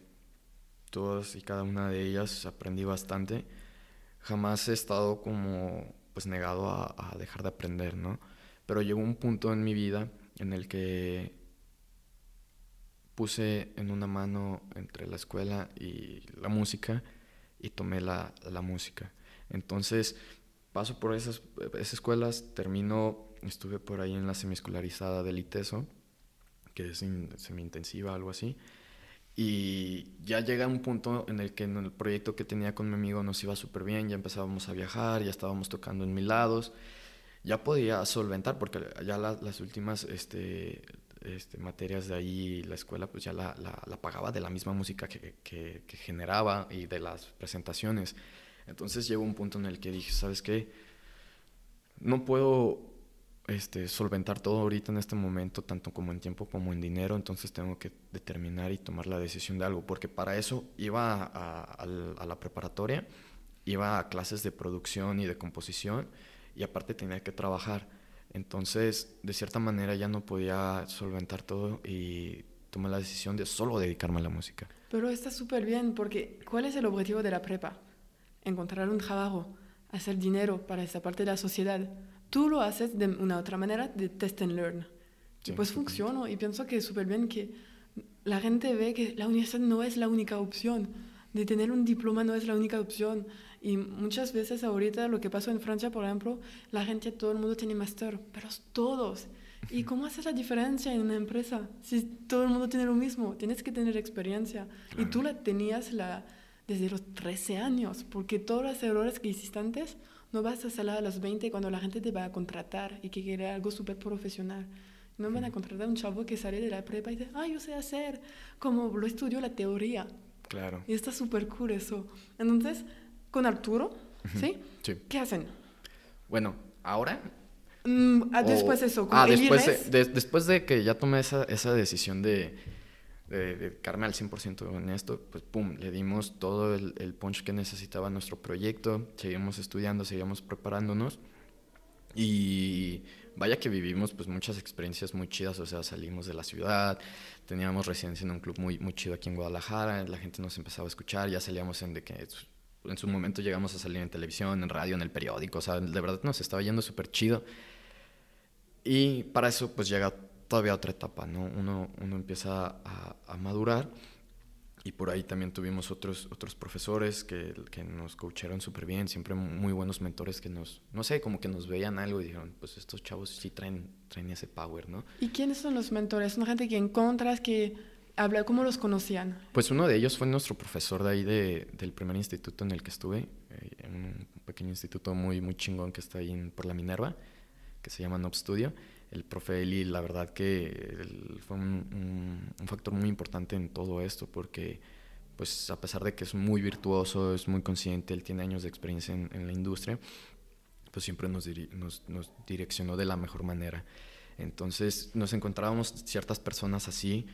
todas y cada una de ellas aprendí bastante. Jamás he estado como pues negado a, dejar de aprender, ¿no? Pero llegó un punto en mi vida en el que puse en una mano entre la escuela y la música y tomé la, la música. Entonces paso por esas, esas escuelas, termino, estuve por ahí en la semiescolarizada del ITESO, que es semi-intensiva, algo así. Y ya llega un punto en el que en el proyecto que tenía con mi amigo nos iba súper bien, ya empezábamos a viajar, ya estábamos tocando en mil lados, ya podía solventar, porque ya las últimas este, este, materias de ahí, la escuela, pues ya la, la, pagaba de la misma música que, que, que, generaba y de las presentaciones. Entonces llegó un punto en el que dije, ¿sabes qué? No puedo este, solventar todo ahorita en este momento, tanto como en tiempo como en dinero, entonces tengo que determinar y tomar la decisión de algo, porque para eso iba a, la preparatoria, iba a clases de producción y de composición, y aparte tenía que trabajar. Entonces, de cierta manera ya no podía solventar todo y tomé la decisión de solo dedicarme a la música. Pero está súper bien, porque ¿cuál es el objetivo de la prepa? Encontrar un trabajo, hacer dinero para esa parte de la sociedad tú lo haces de una otra manera, de test and learn. y pues funciona y pienso que es súper bien que la gente ve que la universidad no es la única opción, de tener un diploma no es la única opción. Y muchas veces ahorita lo que pasó en Francia, por ejemplo, la gente, todo el mundo tiene máster, pero todos. ¿Y cómo haces la diferencia en una empresa si todo el mundo tiene lo mismo? Tienes que tener experiencia. Y tú la tenías la, desde los 13 años, porque todos los errores que hiciste antes no vas a salir a los 20 cuando la gente te va a contratar y que quiere algo súper profesional. No van a contratar a un chavo que sale de la prepa y dice, ah, yo sé hacer, como lo estudio la teoría. Claro. Y está súper cool eso. Entonces, con Arturo, ¿sí? Sí. ¿Qué hacen? Bueno, ahora. Mm, ah, después eso. ah, después de, después de que ya tomé esa, esa decisión de de dedicarme al 100% en esto, pues pum, le dimos todo el, el, punch que necesitaba nuestro proyecto, seguimos estudiando, seguimos preparándonos y vaya que vivimos pues muchas experiencias muy chidas, o sea, salimos de la ciudad, teníamos residencia en un club muy, muy chido aquí en Guadalajara, la gente nos empezaba a escuchar, ya salíamos en de que en su momento llegamos a salir en televisión, en radio, en el periódico, o sea, de verdad nos estaba yendo súper chido. Y para eso pues llega todavía otra etapa, ¿no? Uno, uno empieza a, a, madurar y por ahí también tuvimos otros, otros profesores que, que nos coacharon súper bien, siempre muy buenos mentores que nos, no sé, como que nos veían algo y dijeron, pues estos chavos sí traen, traen ese power, ¿no? ¿Y quiénes son los mentores? ¿Una gente que encontras que habla, cómo los conocían? Pues uno de ellos fue nuestro profesor de ahí de, del primer instituto en el que estuve, eh, en un pequeño instituto muy, muy chingón que está ahí por la Minerva, que se llama Nob Studio el profe Eli, la verdad que fue un, factor muy importante en todo esto, porque pues a pesar de que es muy virtuoso, es muy consciente, él tiene años de experiencia en, la industria, pues siempre nos, nos, direccionó de la mejor manera. Entonces nos encontrábamos ciertas personas así,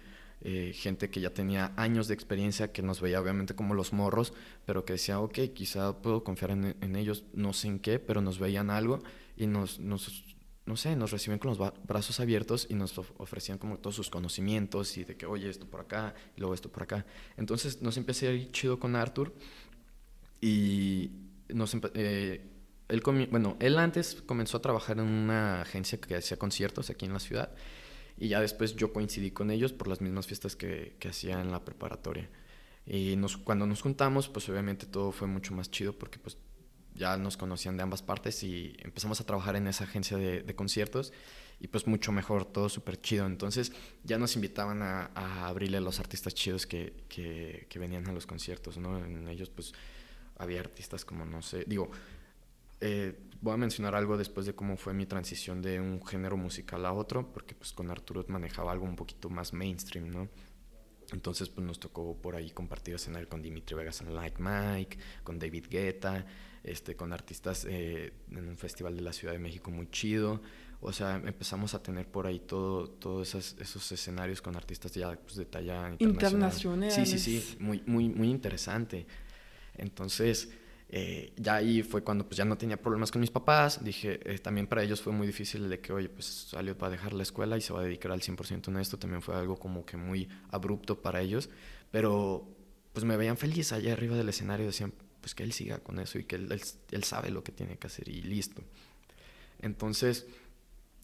eh, gente que ya tenía años de experiencia, que nos veía obviamente como los morros, pero que decía, ok, quizá puedo confiar en, en ellos, no sé en qué, pero nos veían algo y nos, nos no sé, nos reciben con los brazos abiertos y nos ofrecían como todos sus conocimientos y de que, oye, esto por acá, y luego esto por acá. Entonces nos empecé a ir chido con Arthur y nos eh, él, bueno, él antes comenzó a trabajar en una agencia que hacía conciertos aquí en la ciudad y ya después yo coincidí con ellos por las mismas fiestas que, que hacía en la preparatoria. Y nos, cuando nos juntamos, pues obviamente todo fue mucho más chido porque pues ya nos conocían de ambas partes y empezamos a trabajar en esa agencia de, de conciertos y pues mucho mejor, todo súper chido. Entonces ya nos invitaban a, a abrirle a los artistas chidos que, que, que, venían a los conciertos, ¿no? En ellos pues había artistas como, no sé, digo, eh, voy a mencionar algo después de cómo fue mi transición de un género musical a otro, porque pues con Arturo manejaba algo un poquito más mainstream, ¿no? Entonces pues nos tocó por ahí compartir escenario con Dimitri Vegas en Like Mike, con David Guetta, este, con artistas eh, en un festival de la Ciudad de México muy chido. O sea, empezamos a tener por ahí todo, todos esos, esos escenarios con artistas ya pues, de talla internacional. Sí, sí, sí, muy, muy, muy interesante. Entonces, eh, ya ahí fue cuando pues ya no tenía problemas con mis papás. Dije, eh, también para ellos fue muy difícil de que, oye, pues Aliot va a dejar la escuela y se va a dedicar al 100% en esto. También fue algo como que muy abrupto para ellos. Pero pues me veían feliz allá arriba del escenario. Decían, pues que él siga con eso y que él, él, sabe lo que tiene que hacer y listo. Entonces,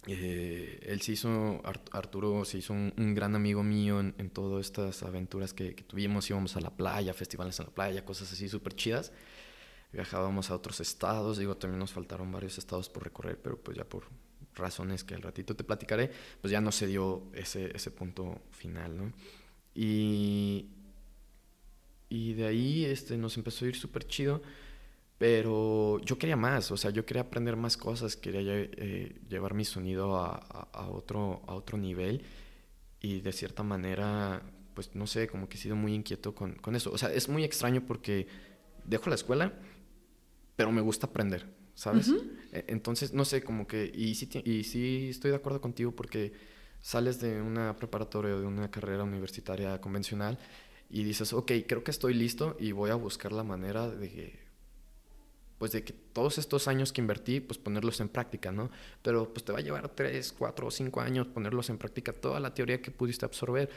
eh, él se hizo, Arturo se hizo un, gran amigo mío en, en todas estas aventuras que, tuvimos. Íbamos a la playa, festivales en la playa, cosas así súper chidas viajábamos a otros estados, digo, también nos faltaron varios estados por recorrer, pero pues ya por razones que al ratito te platicaré, pues ya no se dio ese, ese punto final, ¿no? Y, y de ahí este, nos empezó a ir súper chido, pero yo quería más, o sea, yo quería aprender más cosas, quería eh, llevar mi sonido a, a, otro, a otro nivel y de cierta manera, pues no sé, como que he sido muy inquieto con, con eso. O sea, es muy extraño porque dejo la escuela pero me gusta aprender, ¿sabes? E, entonces, no sé, como que, y sí, y sí estoy de acuerdo contigo porque sales de una preparatoria o de una carrera universitaria convencional y dices, ok, creo que estoy listo y voy a buscar la manera de que, pues de que todos estos años que invertí, pues ponerlos en práctica, ¿no? Pero pues te va a llevar tres, cuatro o cinco años ponerlos en práctica, toda la teoría que pudiste absorber.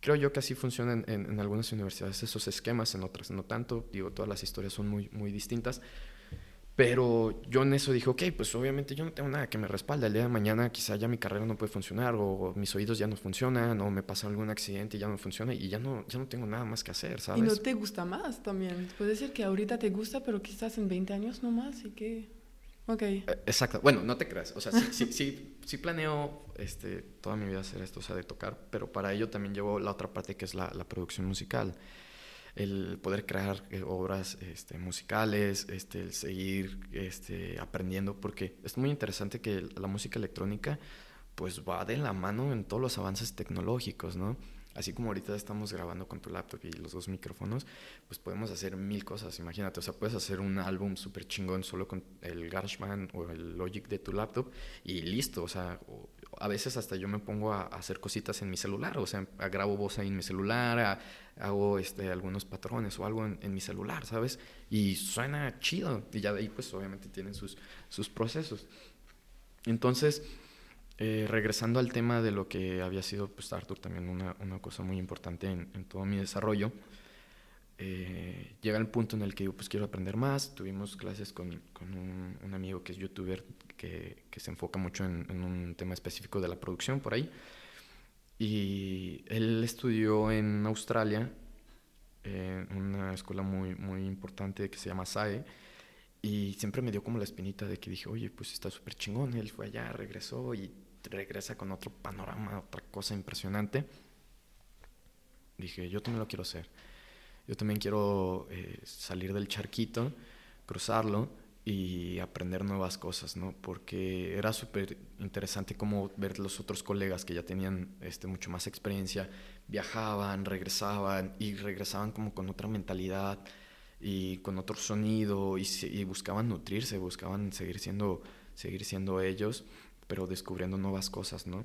Creo yo que así funcionan en, en, algunas universidades esos esquemas, en otras no tanto. Digo, todas las historias son muy, muy distintas. Pero yo en eso dije, ok, pues obviamente yo no tengo nada que me respalde. El día de mañana quizá ya mi carrera no puede funcionar o mis oídos ya no funcionan o me pasa algún accidente y ya no funciona y ya no, ya no tengo nada más que hacer, ¿sabes? Y no te gusta más también. Puede ser que ahorita te gusta, pero quizás en 20 años no más y que... Ok. Eh, exacto. Bueno, no te creas. O sea, sí, sí, sí, sí, planeo este, toda mi vida hacer esto, o sea, de tocar, pero para ello también llevo la otra parte que es la, la producción musical. El poder crear eh, obras este, musicales, este, el seguir este, aprendiendo, porque es muy interesante que la música electrónica pues va de la mano en todos los avances tecnológicos, ¿no? así como ahorita estamos grabando con tu laptop y los dos micrófonos, pues podemos hacer mil cosas, imagínate, o sea, puedes hacer un álbum súper chingón solo con el GarageBand o el Logic de tu laptop y listo, o sea, a veces hasta yo me pongo a, hacer cositas en mi celular, o sea, grabo voz ahí en mi celular, hago este, algunos patrones o algo en, en, mi celular, ¿sabes? Y suena chido, y ya de ahí pues obviamente tienen sus, sus procesos. Entonces, eh, regresando al tema de lo que había sido pues, Arthur, también una, una cosa muy importante en, en todo mi desarrollo, eh, llega el punto en el que yo pues quiero aprender más. Tuvimos clases con, con un, amigo que es youtuber que, que se enfoca mucho en, en, un tema específico de la producción por ahí. Y él estudió en Australia, en una escuela muy, muy importante que se llama SAE. Y siempre me dio como la espinita de que dije, oye, pues está súper chingón. Él fue allá, regresó y regresa con otro panorama, otra cosa impresionante. Dije, yo también lo quiero hacer. Yo también quiero eh, salir del charquito, cruzarlo y aprender nuevas cosas, ¿no? Porque era súper interesante como ver los otros colegas que ya tenían este, mucho más experiencia, viajaban, regresaban y regresaban como con otra mentalidad y con otro sonido y, y buscaban nutrirse, buscaban seguir siendo, seguir siendo ellos pero descubriendo nuevas cosas, ¿no?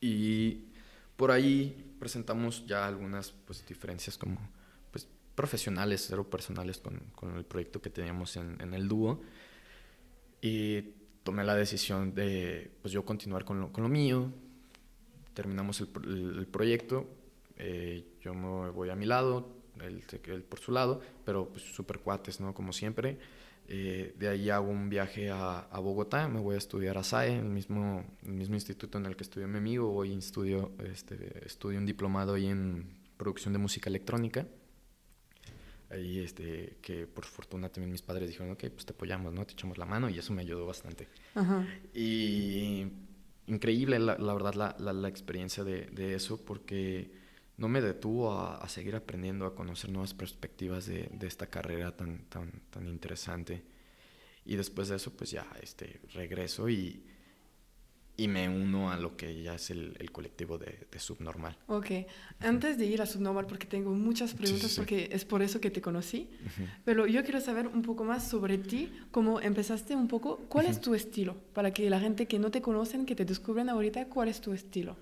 Y por ahí presentamos ya algunas pues, diferencias como profesionales, cero personales con, con el proyecto que teníamos en, en, el dúo. Y tomé la decisión de pues, yo continuar con lo, con lo mío. Terminamos el, el, el proyecto. Eh, yo me voy a mi lado, él, él por su lado, pero pues súper cuates, ¿no? Como siempre. Eh, de ahí hago un viaje a, a, Bogotá, me voy a estudiar a SAE, el mismo, el mismo instituto en el que estudió mi amigo. Hoy estudio, este, estudio un diplomado ahí en producción de música electrónica. Ahí, este, que por fortuna también mis padres dijeron, ok, pues te apoyamos, ¿no? Te echamos la mano y eso me ayudó bastante. Y increíble, la, la verdad, la, la, la experiencia de, de, eso, porque no me detuvo a, a, seguir aprendiendo, a conocer nuevas perspectivas de, de, esta carrera tan, tan, tan interesante. Y después de eso, pues ya este, regreso y, y me uno a lo que ya es el, el colectivo de, de, Subnormal. Ok, antes de ir a Subnormal, porque tengo muchas preguntas, sí, sí, sí. porque es por eso que te conocí, uh -huh. pero yo quiero saber un poco más sobre ti, cómo empezaste un poco, cuál uh -huh. es tu estilo, para que la gente que no te conocen, que te descubran ahorita, cuál es tu estilo.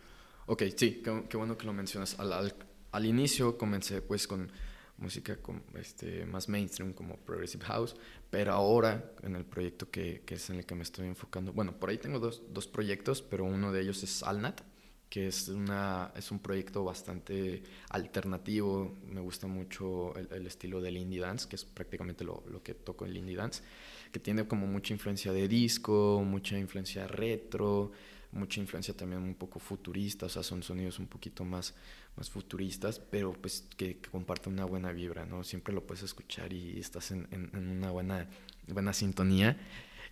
Ok, sí, qué, qué bueno que lo mencionas. Al, al, al, inicio comencé pues con música con, este, más mainstream como Progressive House, pero ahora en el proyecto que, que, es en el que me estoy enfocando, bueno, por ahí tengo dos, dos proyectos, pero uno de ellos es Alnat, que es, una, es un proyecto bastante alternativo, me gusta mucho el, el estilo del indie dance, que es prácticamente lo, lo que toco el indie dance, que tiene como mucha influencia de disco, mucha influencia retro, mucha influencia también un poco futurista, o sea, son sonidos un poquito más, más futuristas, pero pues que, que comparten una buena vibra, ¿no? Siempre lo puedes escuchar y estás en, en, en, una buena, buena sintonía.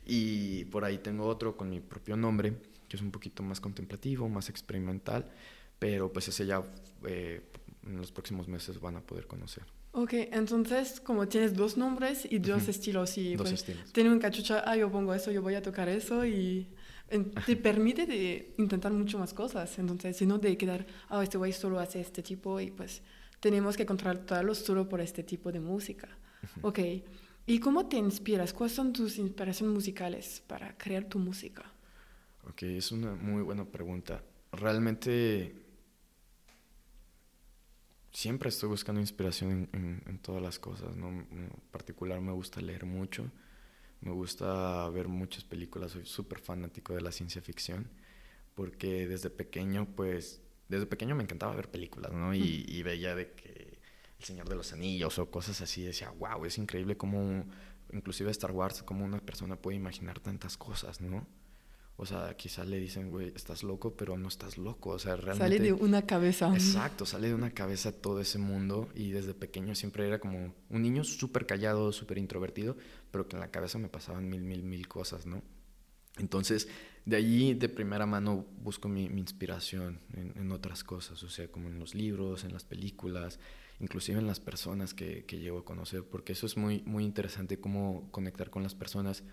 Y por ahí tengo otro con mi propio nombre, que es un poquito más contemplativo, más experimental, pero pues ese ya eh, en los próximos meses van a poder conocer. Ok, entonces como tienes dos nombres y dos uh -huh. estilos y dos pues, estilos. tiene un cachucha, ah, yo pongo eso, yo voy a tocar eso y te permite de intentar mucho más cosas, entonces, sino de quedar, ah, oh, este güey solo hace este tipo y pues tenemos que contratarlo solo por este tipo de música. Uh -huh. Ok, ¿y cómo te inspiras? ¿Cuáles son tus inspiraciones musicales para crear tu música? Ok, es una muy buena pregunta. Realmente siempre estoy buscando inspiración en, en, en todas las cosas, ¿no? En particular me gusta leer mucho me gusta ver muchas películas, soy súper fanático de la ciencia ficción, porque desde pequeño, pues, desde pequeño me encantaba ver películas, ¿no? Y, y veía de que El Señor de los Anillos o cosas así, decía, wow, es increíble cómo, inclusive Star Wars, cómo una persona puede imaginar tantas cosas, ¿no? O sea, quizás le dicen, güey, estás loco, pero no estás loco. O sea, realmente. Sale de una cabeza. Exacto, sale de una cabeza todo ese mundo. Y desde pequeño siempre era como un niño súper callado, súper introvertido, pero que en la cabeza me pasaban mil, mil, mil cosas, ¿no? Entonces, de allí de primera mano busco mi, mi inspiración en, en, otras cosas, o sea, como en los libros, en las películas, inclusive en las personas que, que llego a conocer, porque eso es muy, muy interesante, cómo conectar con las personas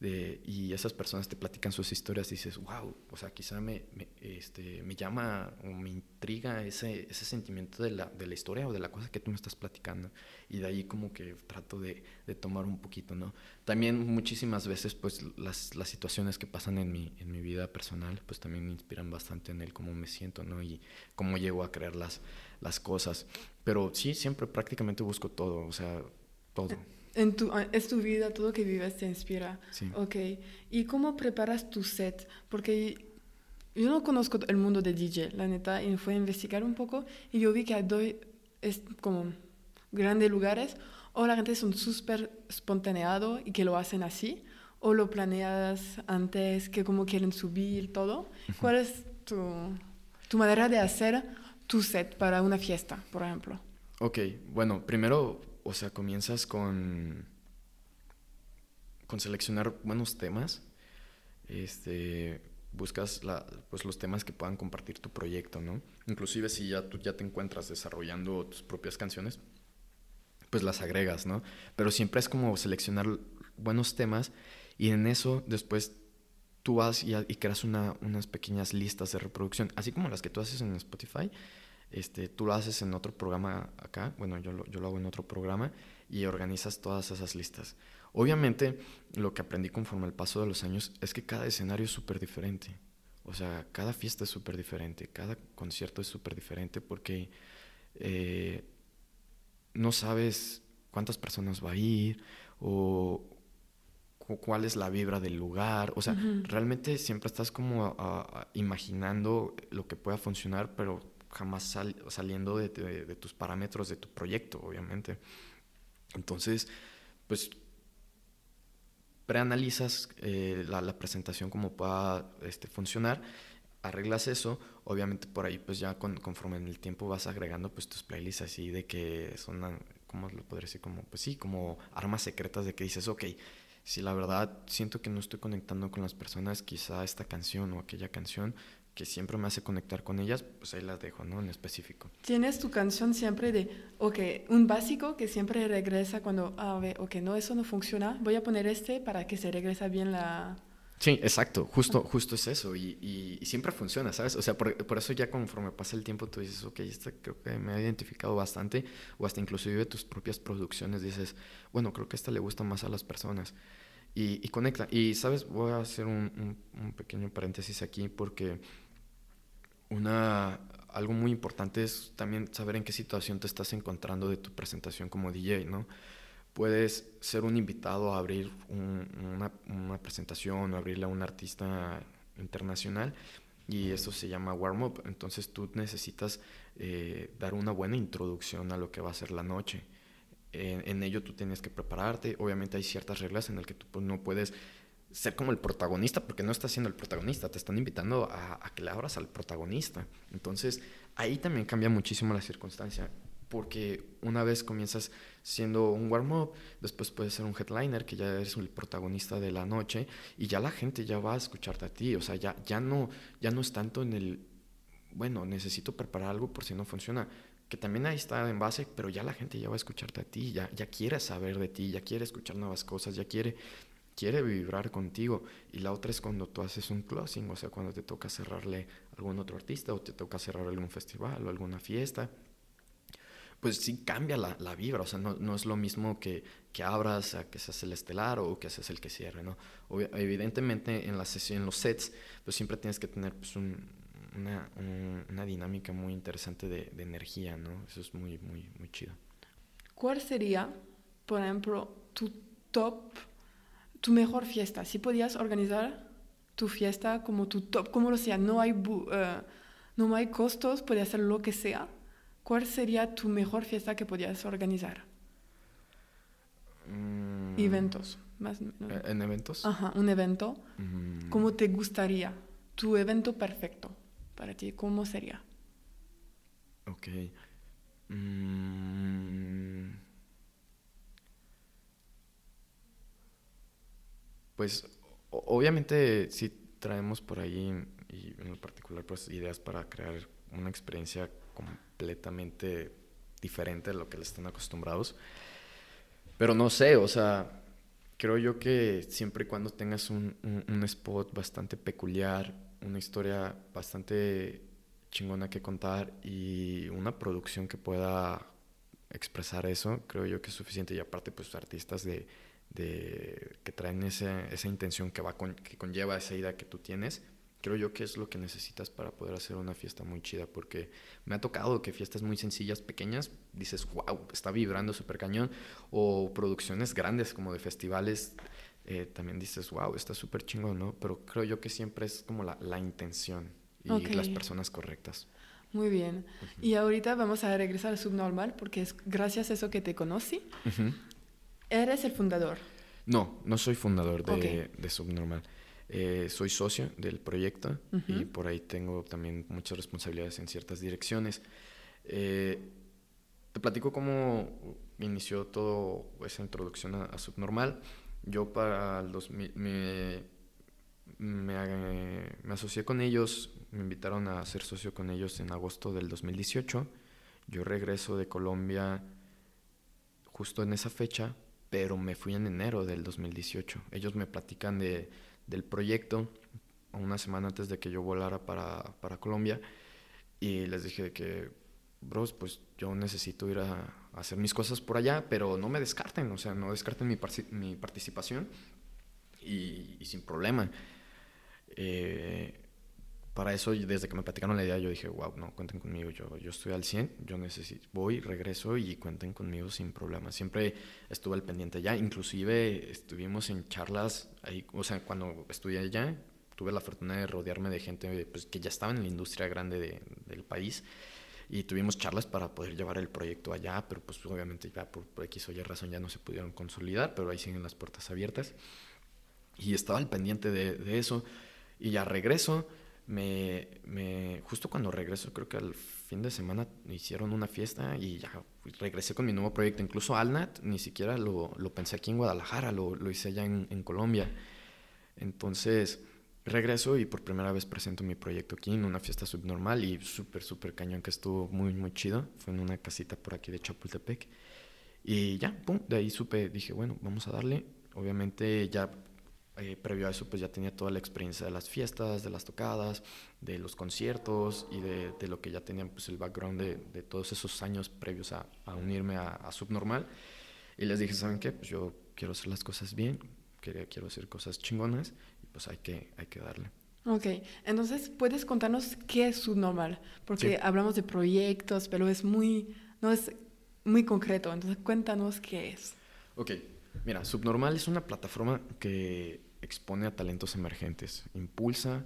de, y esas personas te platican sus historias y dices, wow, o sea, quizá me, me, este, me llama o me intriga ese, ese sentimiento de la, de la historia o de la cosa que tú me estás platicando. Y de ahí como que trato de, de tomar un poquito, ¿no? También muchísimas veces, pues, las, las situaciones que pasan en mi, en mi vida personal, pues también me inspiran bastante en el cómo me siento, ¿no? Y cómo llego a crear las, las cosas. Pero sí, siempre prácticamente busco todo, o sea, todo. En tu, ah, es tu vida, todo que vives te inspira. Sí. Ok. ¿Y cómo preparas tu set? Porque yo no conozco el mundo de DJ, la neta, y fui a investigar un poco y yo vi que hay es como grandes lugares o la gente son súper espontaneado y que lo hacen así, o lo planeas antes, que como quieren subir todo. ¿Cuál es tu, tu manera de hacer tu set para una fiesta, por ejemplo? Ok, bueno, primero o sea, comienzas con, con seleccionar buenos temas, este, buscas pues los temas que puedan compartir tu proyecto, ¿no? Inclusive si ya tú ya te encuentras desarrollando tus propias canciones, pues las agregas, ¿no? Pero siempre es como seleccionar buenos temas y en eso después tú vas y, creas una, unas pequeñas listas de reproducción, así como las que tú haces en Spotify, este, tú lo haces en otro programa acá, bueno, yo lo, yo lo hago en otro programa y organizas todas esas listas. Obviamente, lo que aprendí conforme al paso de los años es que cada escenario es súper diferente. O sea, cada fiesta es súper diferente, cada concierto es súper diferente porque eh, no sabes cuántas personas va a ir o cuál es la vibra del lugar. O sea, uh -huh. realmente siempre estás como a, a, imaginando lo que pueda funcionar, pero jamás sal, saliendo de, de, tus parámetros de tu proyecto, obviamente. Entonces, pues preanalizas eh, la, la, presentación como pueda este, funcionar, arreglas eso, obviamente por ahí pues ya con, conforme en el tiempo vas agregando pues tus playlists así de que son, ¿cómo lo podría decir? Como, pues sí, como armas secretas de que dices, ok, si la verdad siento que no estoy conectando con las personas, quizá esta canción o aquella canción que siempre me hace conectar con ellas, pues ahí las dejo, ¿no? En específico. Tienes tu canción siempre de, ok, un básico que siempre regresa cuando, ah, ok, no, eso no funciona, voy a poner este para que se regresa bien la... Sí, exacto, justo, justo es eso, y, y, siempre funciona, ¿sabes? O sea, por, por, eso ya conforme pasa el tiempo tú dices, ok, esta creo que me ha identificado bastante, o hasta inclusive tus propias producciones dices, bueno, creo que esta le gusta más a las personas, y, y conecta. Y, ¿sabes? Voy a hacer un, un, un pequeño paréntesis aquí porque una, algo muy importante es también saber en qué situación te estás encontrando de tu presentación como DJ, ¿no? Puedes ser un invitado a abrir una, una, presentación o abrirle a un artista internacional y eso se llama warm-up. Entonces tú necesitas eh, dar una buena introducción a lo que va a ser la noche. En, ello tú tienes que prepararte. Obviamente hay ciertas reglas en las que tú pues, no puedes ser como el protagonista, porque no estás siendo el protagonista, te están invitando a, a, que le abras al protagonista. Entonces, ahí también cambia muchísimo la circunstancia, porque una vez comienzas siendo un warm-up, después puedes ser un headliner, que ya eres el protagonista de la noche, y ya la gente ya va a escucharte a ti, o sea, ya, ya, no, ya no es tanto en el, bueno, necesito preparar algo por si no funciona, que también ahí está en base, pero ya la gente ya va a escucharte a ti, ya, ya quiere saber de ti, ya quiere escuchar nuevas cosas, ya quiere quiere vibrar contigo. Y la otra es cuando tú haces un closing, o sea, cuando te toca cerrarle a algún otro artista o te toca cerrar algún festival o alguna fiesta. Pues sí cambia la, la vibra, o sea, no, no, es lo mismo que, que abras a que seas el estelar o que seas el que cierre, ¿no? evidentemente en la sesión, en los sets, pues siempre tienes que tener pues, un, una, un, una, dinámica muy interesante de, de, energía, ¿no? Eso es muy, muy, muy chido. ¿Cuál sería, por ejemplo, tu top tu mejor fiesta, si podías organizar tu fiesta como tu top, como lo sea, no hay, uh, no hay costos, puedes hacer lo que sea, ¿cuál sería tu mejor fiesta que podías organizar? Mm. Eventos, más ¿E-, ¿En eventos? Ajá, un evento. Mm. ¿Cómo te gustaría? Tu evento perfecto para ti, ¿cómo sería? Ok. Mm. pues obviamente sí traemos por ahí, y en lo particular, pues ideas para crear una experiencia completamente diferente de lo que le están acostumbrados. Pero no sé, o sea, creo yo que siempre y cuando tengas un, un, un spot bastante peculiar, una historia bastante chingona que contar y una producción que pueda expresar eso, creo yo que es suficiente. Y aparte, pues artistas de de, que traen esa, esa intención que, va con, que conlleva esa idea que tú tienes, creo yo que es lo que necesitas para poder hacer una fiesta muy chida, porque me ha tocado que fiestas muy sencillas, pequeñas, dices, wow, está vibrando súper cañón, o producciones grandes como de festivales, eh, también dices, wow, está súper chingón, ¿no? Pero creo yo que siempre es como la, la intención y okay. las personas correctas. Muy bien. Uh -huh. Y ahorita vamos a regresar al subnormal, porque es gracias a eso que te conocí. Uh -huh. ¿Eres el fundador? No, no soy fundador de, okay. de Subnormal. Eh, soy socio del proyecto uh -huh. y por ahí tengo también muchas responsabilidades en ciertas direcciones. Eh, te platico cómo inició toda esa introducción a, a, Subnormal. Yo para el 2000 me, me, me asocié con ellos, me invitaron a ser socio con ellos en agosto del 2018. Yo regreso de Colombia justo en esa fecha pero me fui en enero del 2018. Ellos me platican de, del proyecto una semana antes de que yo volara para, para Colombia y les dije que, bros, pues yo necesito ir a, a, hacer mis cosas por allá, pero no me descarten, o sea, no descarten mi, mi participación y, y, sin problema. Eh, para eso, desde que me platicaron la idea, yo dije, wow, no, cuenten conmigo, yo, yo estoy al 100, yo necesito, voy, regreso y cuenten conmigo sin problema. Siempre estuve al pendiente ya, inclusive estuvimos en charlas, ahí, o sea, cuando estudié allá, tuve la fortuna de rodearme de gente pues, que ya estaba en la industria grande de, del país y tuvimos charlas para poder llevar el proyecto allá, pero pues obviamente ya por, X o Y razón ya no se pudieron consolidar, pero ahí siguen las puertas abiertas. Y estaba al pendiente de, de eso. Y ya regreso, me, me, justo cuando regreso, creo que al fin de semana hicieron una fiesta y ya regresé con mi nuevo proyecto. Incluso Alnat ni siquiera lo, lo pensé aquí en Guadalajara, lo, lo hice allá en, en, Colombia. Entonces regreso y por primera vez presento mi proyecto aquí en una fiesta subnormal y súper, súper cañón que estuvo muy, muy chido. Fue en una casita por aquí de Chapultepec. Y ya, pum, de ahí supe, dije, bueno, vamos a darle. Obviamente ya eh, previo a eso pues ya tenía toda la experiencia de las fiestas, de las tocadas, de los conciertos y de, de lo que ya tenía pues el background de, de todos esos años previos a, a unirme a, a, Subnormal. Y les dije, ¿saben qué? Pues yo quiero hacer las cosas bien, quiero, quiero hacer cosas chingonas pues hay que, hay que darle. Ok, entonces puedes contarnos qué es Subnormal, porque sí. hablamos de proyectos, pero es muy, no es muy concreto, entonces cuéntanos qué es. Ok, mira, Subnormal es una plataforma que expone a talentos emergentes, impulsa,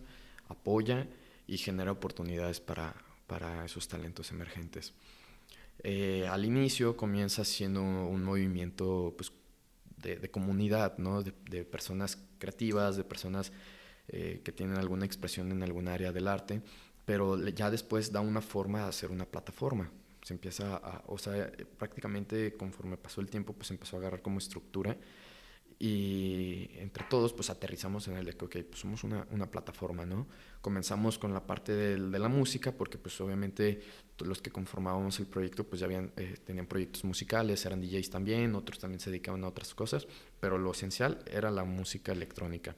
apoya y genera oportunidades para, para esos talentos emergentes. Eh, al inicio comienza siendo un movimiento pues, de, de, comunidad, ¿no? de, de, personas de personas eh, que tienen alguna expresión en algún área del arte, pero ya después da una forma de hacer una plataforma. Se empieza a, o sea, prácticamente conforme pasó el tiempo, pues empezó a agarrar como estructura y entre todos pues aterrizamos en el de que okay, pues somos una, una, plataforma, ¿no? Comenzamos con la parte de, de, la música porque pues obviamente los que conformábamos el proyecto pues ya habían, eh, tenían proyectos musicales, eran DJs también, otros también se dedicaban a otras cosas, pero lo esencial era la música electrónica.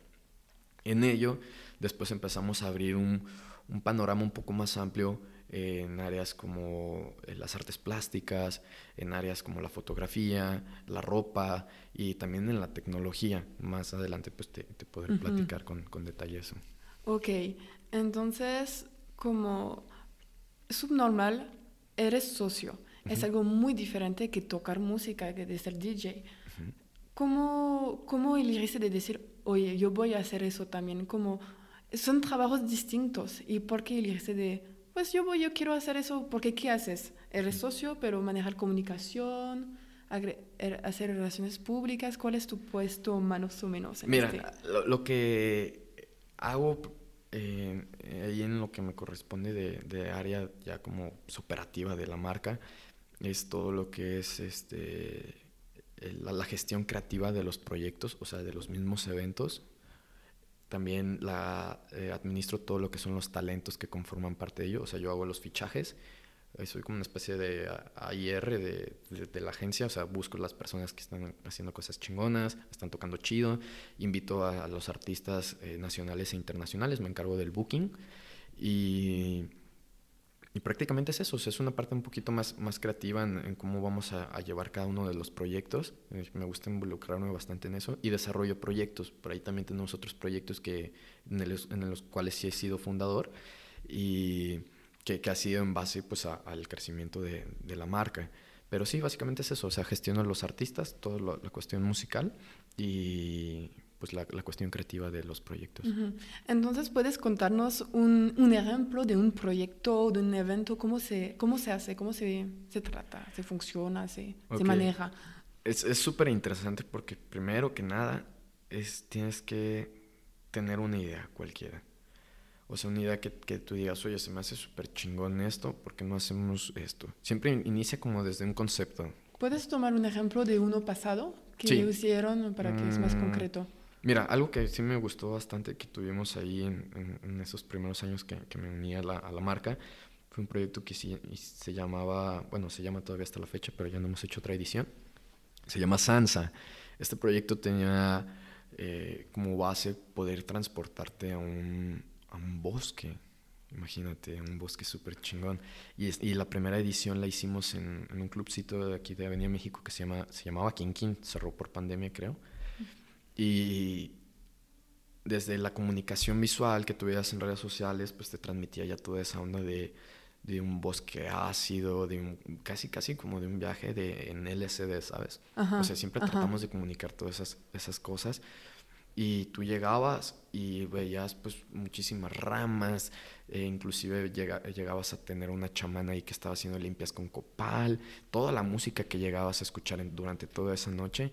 En ello después empezamos a abrir un, un panorama un poco más amplio en áreas como eh, las artes plásticas, en áreas como la fotografía, la ropa y también en la tecnología. Más adelante pues te, te podré uh -huh. platicar con, con detalle eso. Ok, entonces como subnormal eres socio. Uh -huh. Es algo muy diferente que tocar música, que de ser DJ. Uh -huh. ¿Cómo, ¿Cómo elegiste de decir, oye, yo voy a hacer eso también? Como son trabajos distintos. ¿Y por qué elegiste de pues yo voy, yo quiero hacer eso, porque ¿qué haces? Eres socio, pero manejar comunicación, er, hacer relaciones públicas, ¿cuál es tu puesto más o menos? En Mira, este? lo, lo, que hago eh, ahí en lo que me corresponde de, de, área ya como operativa de la marca, es todo lo que es este, la, la gestión creativa de los proyectos, o sea, de los mismos eventos, también la, eh, administro todo lo que son los talentos que conforman parte de ello. O sea, yo hago los fichajes. Eh, soy como una especie de AIR de, de, la agencia. O sea, busco las personas que están haciendo cosas chingonas, están tocando chido. Invito a, a los artistas eh, nacionales e internacionales. Me encargo del booking. Y y prácticamente es eso, o sea, es una parte un poquito más, más creativa en, cómo vamos a, llevar cada uno de los proyectos. Eh, me gusta involucrarme bastante en eso y desarrollo proyectos. Por ahí también tenemos otros proyectos que, en, los cuales sí he sido fundador y que, ha sido en base pues, a, al crecimiento de, de, la marca. Pero sí, básicamente es eso, o sea, gestiono a los artistas, toda la cuestión musical y pues la, la, cuestión creativa de los proyectos. Uh -huh. Entonces, ¿puedes contarnos un, un, ejemplo de un proyecto, de un evento? ¿Cómo se, cómo se hace? ¿Cómo se, se trata? ¿Se funciona? ¿Se, okay. se maneja? Es súper interesante porque primero que nada es, tienes que tener una idea cualquiera. O sea, una idea que, que tú digas, oye, se me hace súper chingón esto, ¿por qué no hacemos esto? Siempre inicia como desde un concepto. ¿Puedes tomar un ejemplo de uno pasado que sí. hicieron para que mm. es más concreto? Mira, algo que sí me gustó bastante que tuvimos ahí en, esos primeros años que, me uní a la, marca fue un proyecto que sí, se llamaba, bueno, se llama todavía hasta la fecha, pero ya no hemos hecho otra edición. Se llama Sansa. Este proyecto tenía eh, como base poder transportarte a un, a un bosque. Imagínate, un bosque súper chingón. Y, y, la primera edición la hicimos en, un clubcito de aquí de Avenida México que se, llama, se llamaba King, cerró por pandemia, creo. Y desde la comunicación visual que tuvieras en redes sociales, pues te transmitía ya toda esa onda de, de un bosque ácido, de un, casi casi como de un viaje de, en LSD, ¿sabes? Ajá, o sea, siempre ajá. tratamos de comunicar todas esas, esas cosas. Y tú llegabas y veías pues muchísimas ramas, e inclusive llega, llegabas a tener una chamana ahí que estaba haciendo limpias con copal, toda la música que llegabas a escuchar en, durante toda esa noche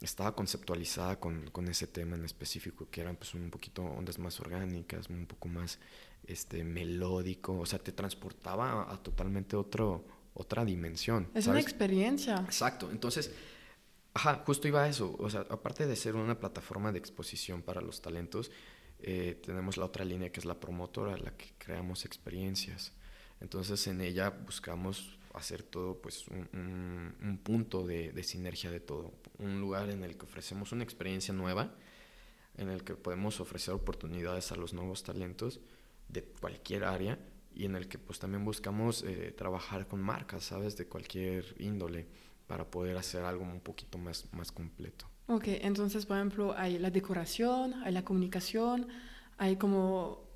estaba conceptualizada con, con, ese tema en específico, que eran pues un poquito ondas más orgánicas, un poco más este, melódico, o sea, te transportaba a, totalmente otro, otra dimensión. Es una experiencia. Exacto, entonces, ajá, justo iba a eso, o sea, aparte de ser una plataforma de exposición para los talentos, eh, tenemos la otra línea que es la promotora, la que creamos experiencias. Entonces en ella buscamos hacer todo pues un, un, punto de, de, sinergia de todo, un lugar en el que ofrecemos una experiencia nueva, en el que podemos ofrecer oportunidades a los nuevos talentos de cualquier área y en el que pues también buscamos eh, trabajar con marcas, ¿sabes? De cualquier índole para poder hacer algo un poquito más, más completo. Ok, entonces por ejemplo hay la decoración, hay la comunicación, hay como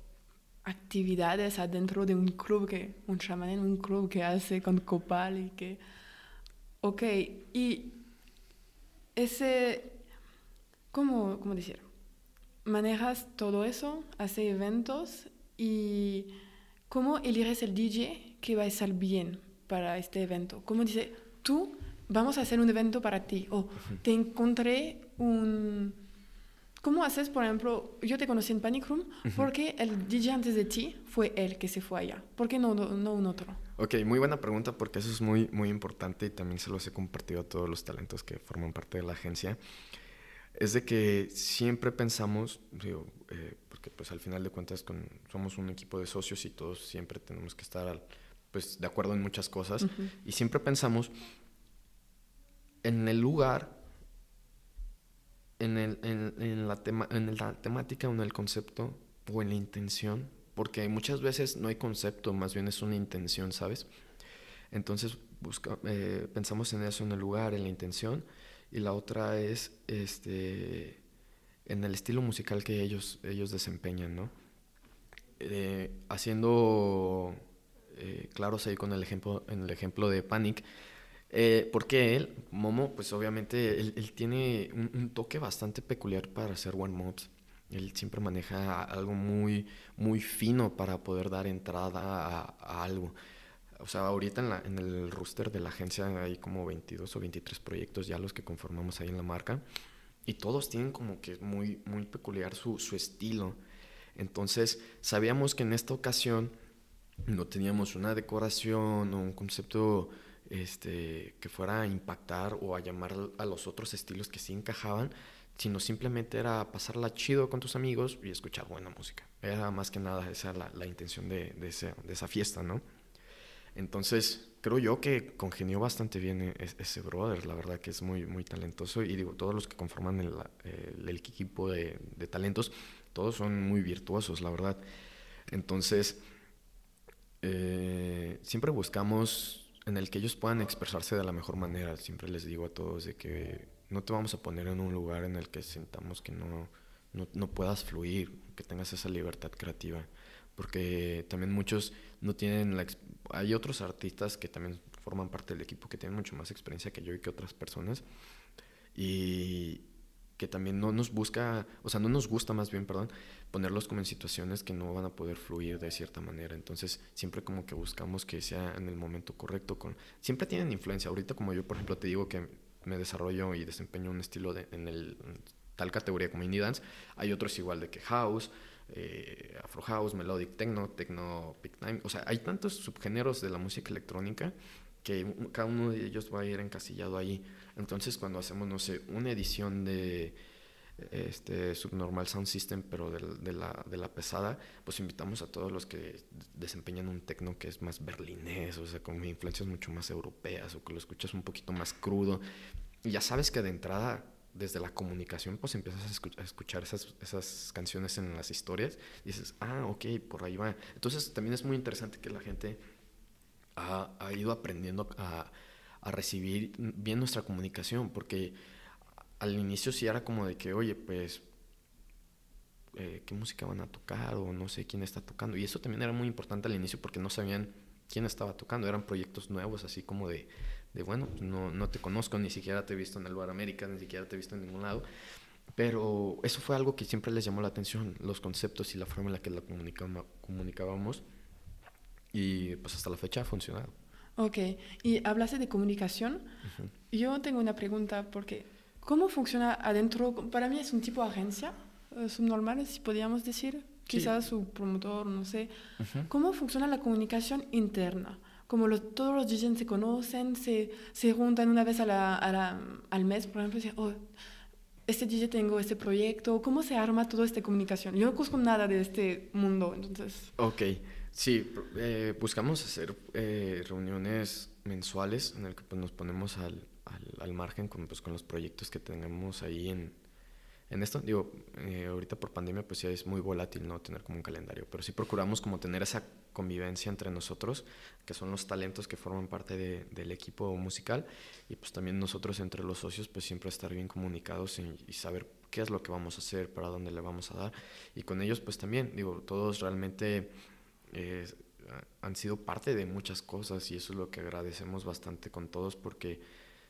actividades adentro de un club que, un chamán en un club que hace con copal y que... Ok, y ese, ¿cómo, cómo decir? Manejas todo eso, hace eventos y cómo eliges el DJ que va a estar bien para este evento. ¿Cómo dice, tú vamos a hacer un evento para ti o te encontré un ¿Cómo haces, por ejemplo, yo te conocí en Panic Room porque el DJ antes de ti fue él que se fue allá? ¿Por qué no, no, un otro? Ok, muy buena pregunta porque eso es muy, muy importante y también se los he compartido a todos los talentos que forman parte de la agencia. Es de que siempre pensamos, digo, eh, porque pues al final de cuentas con, somos un equipo de socios y todos siempre tenemos que estar pues, de acuerdo en muchas cosas y siempre pensamos en el lugar en, el, en, la tema, en la temática o en el concepto o en la intención, porque muchas veces no hay concepto, más bien es una intención, ¿sabes? Entonces busca, eh, pensamos en eso, en el lugar, en la intención, y la otra es este, en el estilo musical que ellos, ellos desempeñan, ¿no? Eh, haciendo eh, claros ahí con el ejemplo, en el ejemplo de Panic, eh, porque él, Momo, pues obviamente él, tiene un, toque bastante peculiar para hacer one mobs. Él siempre maneja algo muy, muy fino para poder dar entrada a, algo. O sea, ahorita en, la, en, el roster de la agencia hay como 22 o 23 proyectos ya los que conformamos ahí en la marca. Y todos tienen como que muy, muy peculiar su, su estilo. Entonces, sabíamos que en esta ocasión no teníamos una decoración o un concepto este, que fuera a impactar o a llamar a los otros estilos que sí encajaban, sino simplemente era pasarla chido con tus amigos y escuchar buena música. Era más que nada esa la, la intención de, de, de, esa fiesta, ¿no? Entonces, creo yo que congenió bastante bien e, ese brother, la verdad que es muy, muy talentoso y digo, todos los que conforman el, el, el equipo de, de talentos, todos son muy virtuosos, la verdad. Entonces, eh, siempre buscamos en el que ellos puedan expresarse de la mejor manera. Siempre les digo a todos de que no te vamos a poner en un lugar en el que sintamos que no, no, no puedas fluir, que tengas esa libertad creativa. Porque también muchos no tienen la... Hay otros artistas que también forman parte del equipo que tienen mucho más experiencia que yo y que otras personas. Y, que también no nos busca, o sea, no nos gusta más bien, perdón, ponerlos como en situaciones que no van a poder fluir de cierta manera. Entonces, siempre como que buscamos que sea en el momento correcto. Con, siempre tienen influencia. Ahorita como yo, por ejemplo, te digo que me desarrollo y desempeño un estilo de, en el tal categoría como indie dance, hay otros igual de que house, eh, afro house, melodic techno, techno big time, o sea, hay tantos subgéneros de la música electrónica que cada uno de ellos va a ir encasillado ahí. Entonces, cuando hacemos, no sé, una edición de este Subnormal Sound System, pero de, la, de la pesada, pues invitamos a todos los que desempeñan un techno que es más berlinés, o sea, con influencias mucho más europeas, o que lo escuchas un poquito más crudo. Y ya sabes que de entrada, desde la comunicación, pues empiezas a, escuchar esas, esas canciones en las historias dices, ah, ok, por ahí va. Entonces, también es muy interesante que la gente ha, ha ido aprendiendo a a recibir bien nuestra comunicación, porque al inicio sí era como de que, oye, pues, eh, ¿qué música van a tocar? O no sé quién está tocando. Y eso también era muy importante al inicio porque no sabían quién estaba tocando. Eran proyectos nuevos, así como de, de bueno, pues, no, no te conozco, ni siquiera te he visto en el Bar América, ni siquiera te he visto en ningún lado. Pero eso fue algo que siempre les llamó la atención, los conceptos y la forma en la que la comunicábamos. Y pues hasta la fecha ha funcionado. Ok, y hablaste de comunicación. Yo tengo una pregunta porque ¿Cómo funciona adentro? Para mí es un tipo de agencia eh, subnormal, si podríamos decir. Quizás su promotor, no sé. ¿Cómo funciona la comunicación interna? Como todos los DJs se conocen, se, se juntan una vez a la, al mes, por ejemplo, y dicen, oh, este DJ tengo este proyecto, ¿cómo se arma toda esta comunicación? Yo no conozco nada de este mundo, entonces... Ok, sí, eh, buscamos hacer eh, reuniones mensuales en el que pues, nos ponemos al, al, al margen con, pues, con los proyectos que tenemos ahí en, en esto. Digo, eh, ahorita por pandemia pues ya es muy volátil no tener como un calendario, pero sí procuramos como tener esa convivencia entre nosotros, que son los talentos que forman parte de, del equipo musical y pues también nosotros entre los socios pues siempre estar bien comunicados y, saber qué es lo que vamos a hacer, para dónde le vamos a dar y con ellos pues también, digo, todos realmente... Eh, han sido parte de muchas cosas y eso es lo que agradecemos bastante con todos porque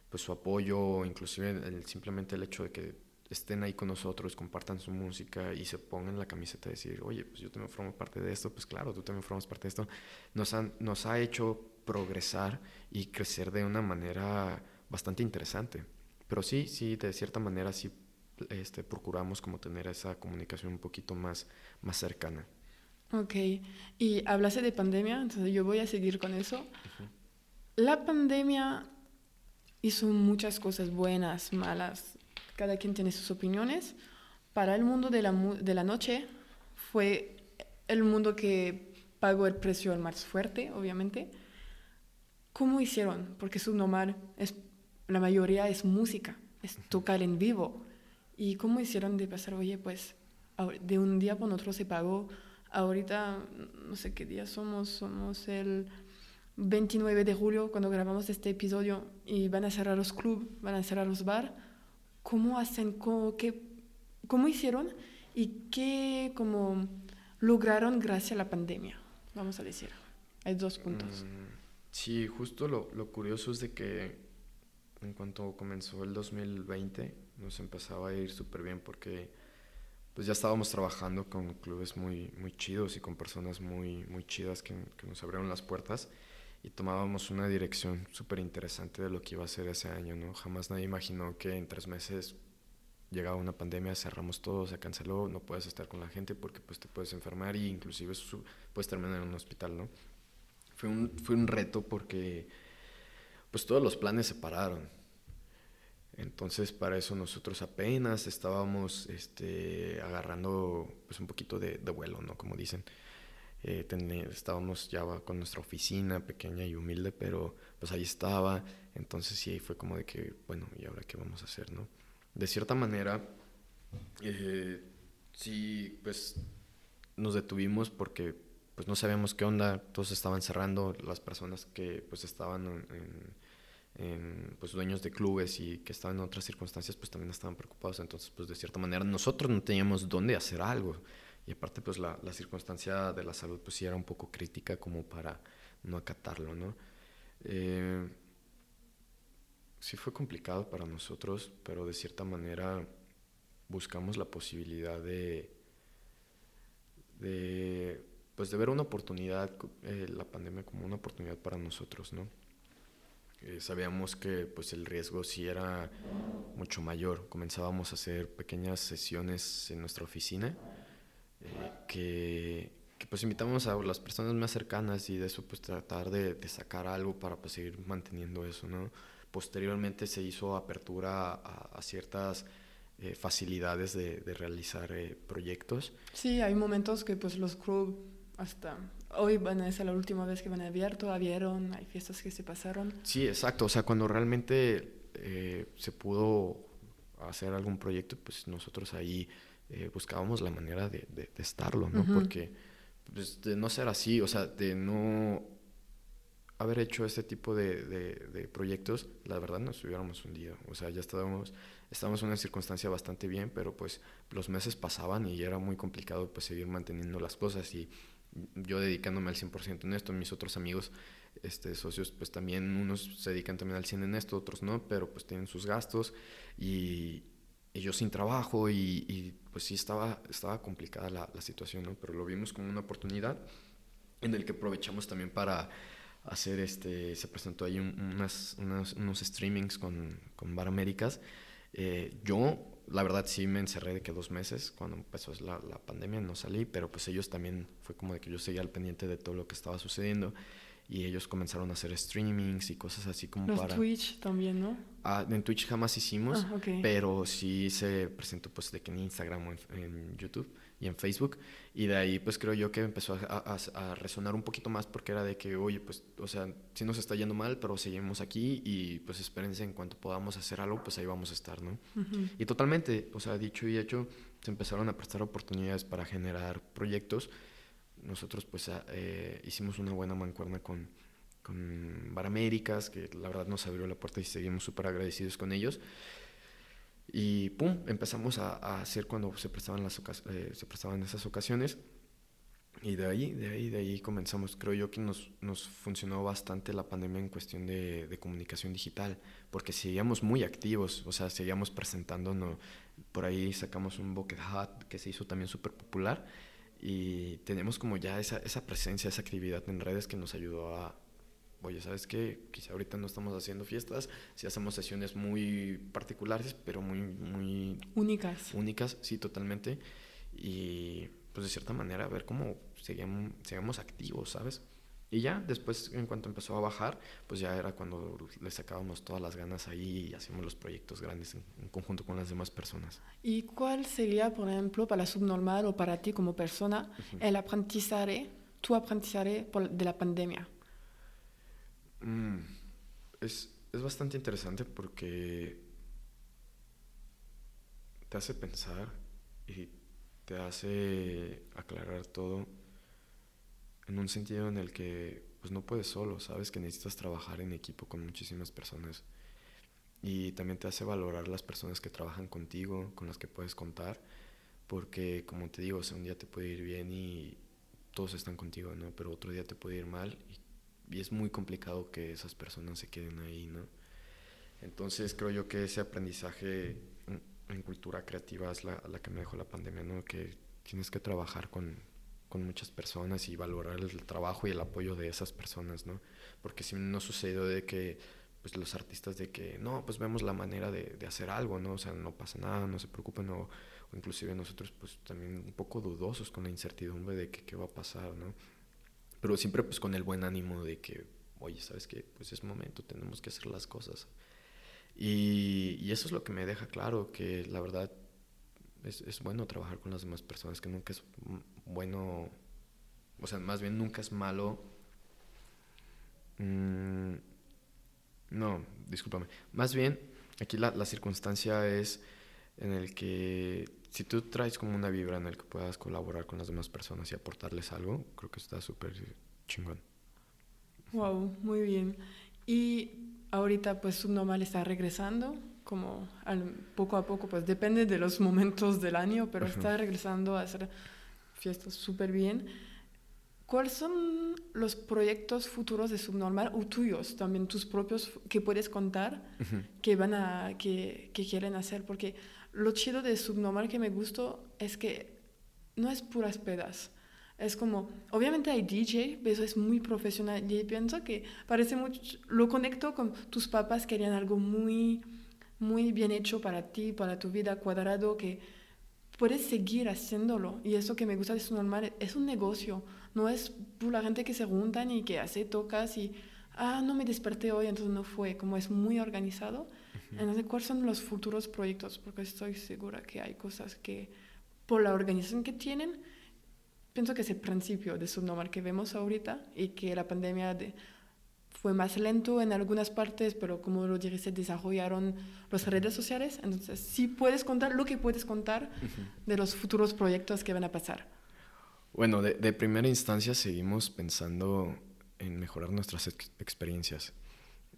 pues su apoyo, inclusive el, simplemente el hecho de que estén ahí con nosotros, compartan su música y se pongan la camiseta de decir, oye, pues yo también formo parte de esto, pues claro, tú también formas parte de esto, nos, han, nos ha hecho progresar y crecer de una manera bastante interesante. Pero sí, sí, de cierta manera sí este, procuramos como tener esa comunicación un poquito más, más cercana. Ok, y hablaste de pandemia, entonces yo voy a seguir con eso. La pandemia hizo muchas cosas buenas, malas, cada quien tiene sus opiniones. Para el mundo de la, de la noche fue el mundo que pagó el precio más fuerte, obviamente. ¿Cómo hicieron? Porque su normal es, la mayoría es música, es tocar en vivo. ¿Y cómo hicieron de pasar, oye, pues de un día por otro se pagó? Ahorita, no sé qué día somos, somos el 29 de julio cuando grabamos este episodio y van a cerrar los clubes, van a cerrar los bares cómo hacen, cómo, qué, cómo hicieron y qué como lograron gracias a la pandemia, vamos a decir. Hay dos puntos. Mm, sí, justo lo, lo, curioso es de que en cuanto comenzó el 2020 nos empezaba a ir súper bien porque pues ya estábamos trabajando con clubes muy, muy chidos y con personas muy, muy chidas que, que nos abrieron las puertas y tomábamos una dirección súper interesante de lo que iba a ser ese año, ¿no? Jamás nadie imaginó que en tres meses llegaba una pandemia, cerramos todo, se canceló, no puedes estar con la gente porque pues te puedes enfermar y inclusive puedes terminar en un hospital, ¿no? Fue un, fue un reto porque pues todos los planes se pararon. Entonces para eso nosotros apenas estábamos este, agarrando pues un poquito de, vuelo, ¿no? Como dicen. Eh, estábamos ya con nuestra oficina pequeña y humilde, pero pues ahí estaba. Entonces sí, fue como de que, bueno, ¿y ahora qué vamos a hacer, no? De cierta manera, eh, sí, pues nos detuvimos porque pues no sabíamos qué onda, todos estaban cerrando, las personas que pues estaban en, pues dueños de clubes y que estaban en otras circunstancias pues también estaban preocupados, entonces pues de cierta manera nosotros no teníamos dónde hacer algo, y aparte, pues la, la, circunstancia de la salud, pues sí era un poco crítica como para no acatarlo, ¿no? Eh, sí fue complicado para nosotros, pero de cierta manera buscamos la posibilidad de, de pues de ver una oportunidad, eh, la pandemia como una oportunidad para nosotros, ¿no? Eh, sabíamos que pues el riesgo sí era mucho mayor. Comenzábamos a hacer pequeñas sesiones en nuestra oficina que, pues invitamos a las personas más cercanas y de eso pues tratar de, sacar algo para pues seguir manteniendo eso, ¿no? Posteriormente se hizo apertura a, ciertas eh, facilidades de, realizar eh, proyectos. Sí, hay momentos que pues los clubs hasta hoy van a ser la última vez que van a abierto, abrieron, hay fiestas que se pasaron. Sí, exacto, o sea, cuando realmente eh, se pudo hacer algún proyecto, pues nosotros ahí eh, buscábamos la manera de, de, estarlo, ¿no? Porque pues, de no ser así, o sea, de no haber hecho este tipo de, de, proyectos, la verdad nos hubiéramos hundido. O sea, ya estábamos, estábamos en una circunstancia bastante bien, pero pues los meses pasaban y era muy complicado pues seguir manteniendo las cosas y yo dedicándome al 100% en esto, mis otros amigos este, socios pues también unos se dedican también al 100 en esto, otros no, pero pues tienen sus gastos y, y yo sin trabajo y, pues sí estaba, estaba complicada la, la, situación, ¿no? Pero lo vimos como una oportunidad en el que aprovechamos también para hacer este, se presentó ahí unas, unos streamings con, con Bar Américas Eh, yo, la verdad, sí me encerré de que dos meses, cuando empezó la, la, pandemia no salí, pero pues ellos también fue como de que yo seguía al pendiente de todo lo que estaba sucediendo y ellos comenzaron a hacer streamings y cosas así como Los para... Twitch también, ¿no? Ah, en Twitch jamás hicimos, Ah, ok. pero sí se presentó pues de que en Instagram o en, en YouTube y en Facebook y de ahí pues creo yo que empezó a, a- a resonar un poquito más porque era de que oye pues o sea sí nos está yendo mal pero seguimos aquí y pues espérense en cuanto podamos hacer algo pues ahí vamos a estar ¿no? Ujú. Y totalmente, o sea, dicho y hecho, se empezaron a prestar oportunidades para generar proyectos. Nosotros pues a- eh, hicimos una buena mancuerna con, con Bar Américas, que la verdad nos abrió la puerta y seguimos súper agradecidos con ellos. Y pum, empezamos a, a hacer cuando se prestaban, las eh, se prestaban esas ocasiones. Y de ahí, de ahí, de ahí comenzamos. Creo yo que nos, nos funcionó bastante la pandemia en cuestión de, de comunicación digital, porque seguíamos muy activos, o sea, seguíamos presentándonos. Por ahí sacamos un bucket hat que se hizo también súper popular y tenemos como ya esa, esa presencia, esa actividad en redes que nos ayudó a, oye, ¿sabes qué? Quizá ahorita no estamos haciendo fiestas, si hacemos sesiones muy particulares, pero muy, muy Únicas. únicas, sí, totalmente. Y pues de cierta manera ver cómo seguíamos activos, ¿sabes? Y ya después, en cuanto empezó a bajar, pues ya era cuando le sacábamos todas las ganas ahí y hacíamos los proyectos grandes en, en conjunto con las demás personas. ¿Y cuál sería, por ejemplo, para subnormal o para ti como persona, el aprendizaje, tu aprendizaje de la pandemia? Mm, es, es bastante interesante porque te hace pensar y te hace aclarar todo en un sentido en el que pues no puedes solo, sabes que necesitas trabajar en equipo con muchísimas personas y también te hace valorar las personas que trabajan contigo, con las que puedes contar, porque como te digo, un día te puede ir bien y todos están contigo, ¿no? Pero otro día te puede ir mal y, y es muy complicado que esas personas se queden ahí, ¿no? Entonces creo yo que ese aprendizaje en, en cultura creativa es la, la que me dejó la pandemia, ¿no? Que tienes que trabajar con, con muchas personas y valorar el trabajo y el apoyo de esas personas, ¿no? Porque si no sucedió de que pues los artistas de que no, pues vemos la manera de, de hacer algo, ¿no? O sea, no pasa nada, no se preocupen, o, o inclusive nosotros pues también un poco dudosos con la incertidumbre de que qué va a pasar, ¿no? Pero siempre pues con el buen ánimo de que, oye, ¿sabes qué? Pues es momento, tenemos que hacer las cosas. Y, y eso es lo que me deja claro, que la verdad es, es bueno trabajar con las demás personas, que nunca es bueno, o sea, más bien nunca es malo. Mm, no, discúlpame. Más bien, aquí la, la circunstancia es en el que si tú traes como una vibra en el que puedas colaborar con las demás personas y aportarles algo, creo que está súper chingón. Wow, muy bien. Y ahorita pues Subnormal está regresando, como al- poco a poco, pues depende de los momentos del año, pero está regresando a hacer fiestas súper bien. ¿Cuáles son los proyectos futuros de Subnormal o tuyos, también tus propios, que puedes contar, que van a, que, que quieren hacer? Porque lo chido de Subnormal que me gustó es que no es puras pedas. Es como, obviamente hay DJ, pero eso es muy profesional. Y pienso que parece mucho, lo conecto con tus papás querían algo muy, muy bien hecho para ti, para tu vida, cuadrado, que puedes seguir haciéndolo. Y eso que me gusta de su normal es un negocio. No es la gente que se juntan y que hace tocas y, ah, no me desperté hoy, entonces no fue. Como es muy organizado. Entonces, ¿cuáles son los futuros proyectos? Porque estoy segura que hay cosas que, por la organización que tienen, pienso que es el principio de subnormal que vemos ahorita y que la pandemia de- fue más lento en algunas partes, pero como lo dije, se desarrollaron las redes sociales. Entonces, sí puedes contar lo que puedes contar de los futuros proyectos que van a pasar. Bueno, de, de primera instancia seguimos pensando en mejorar nuestras ex- experiencias,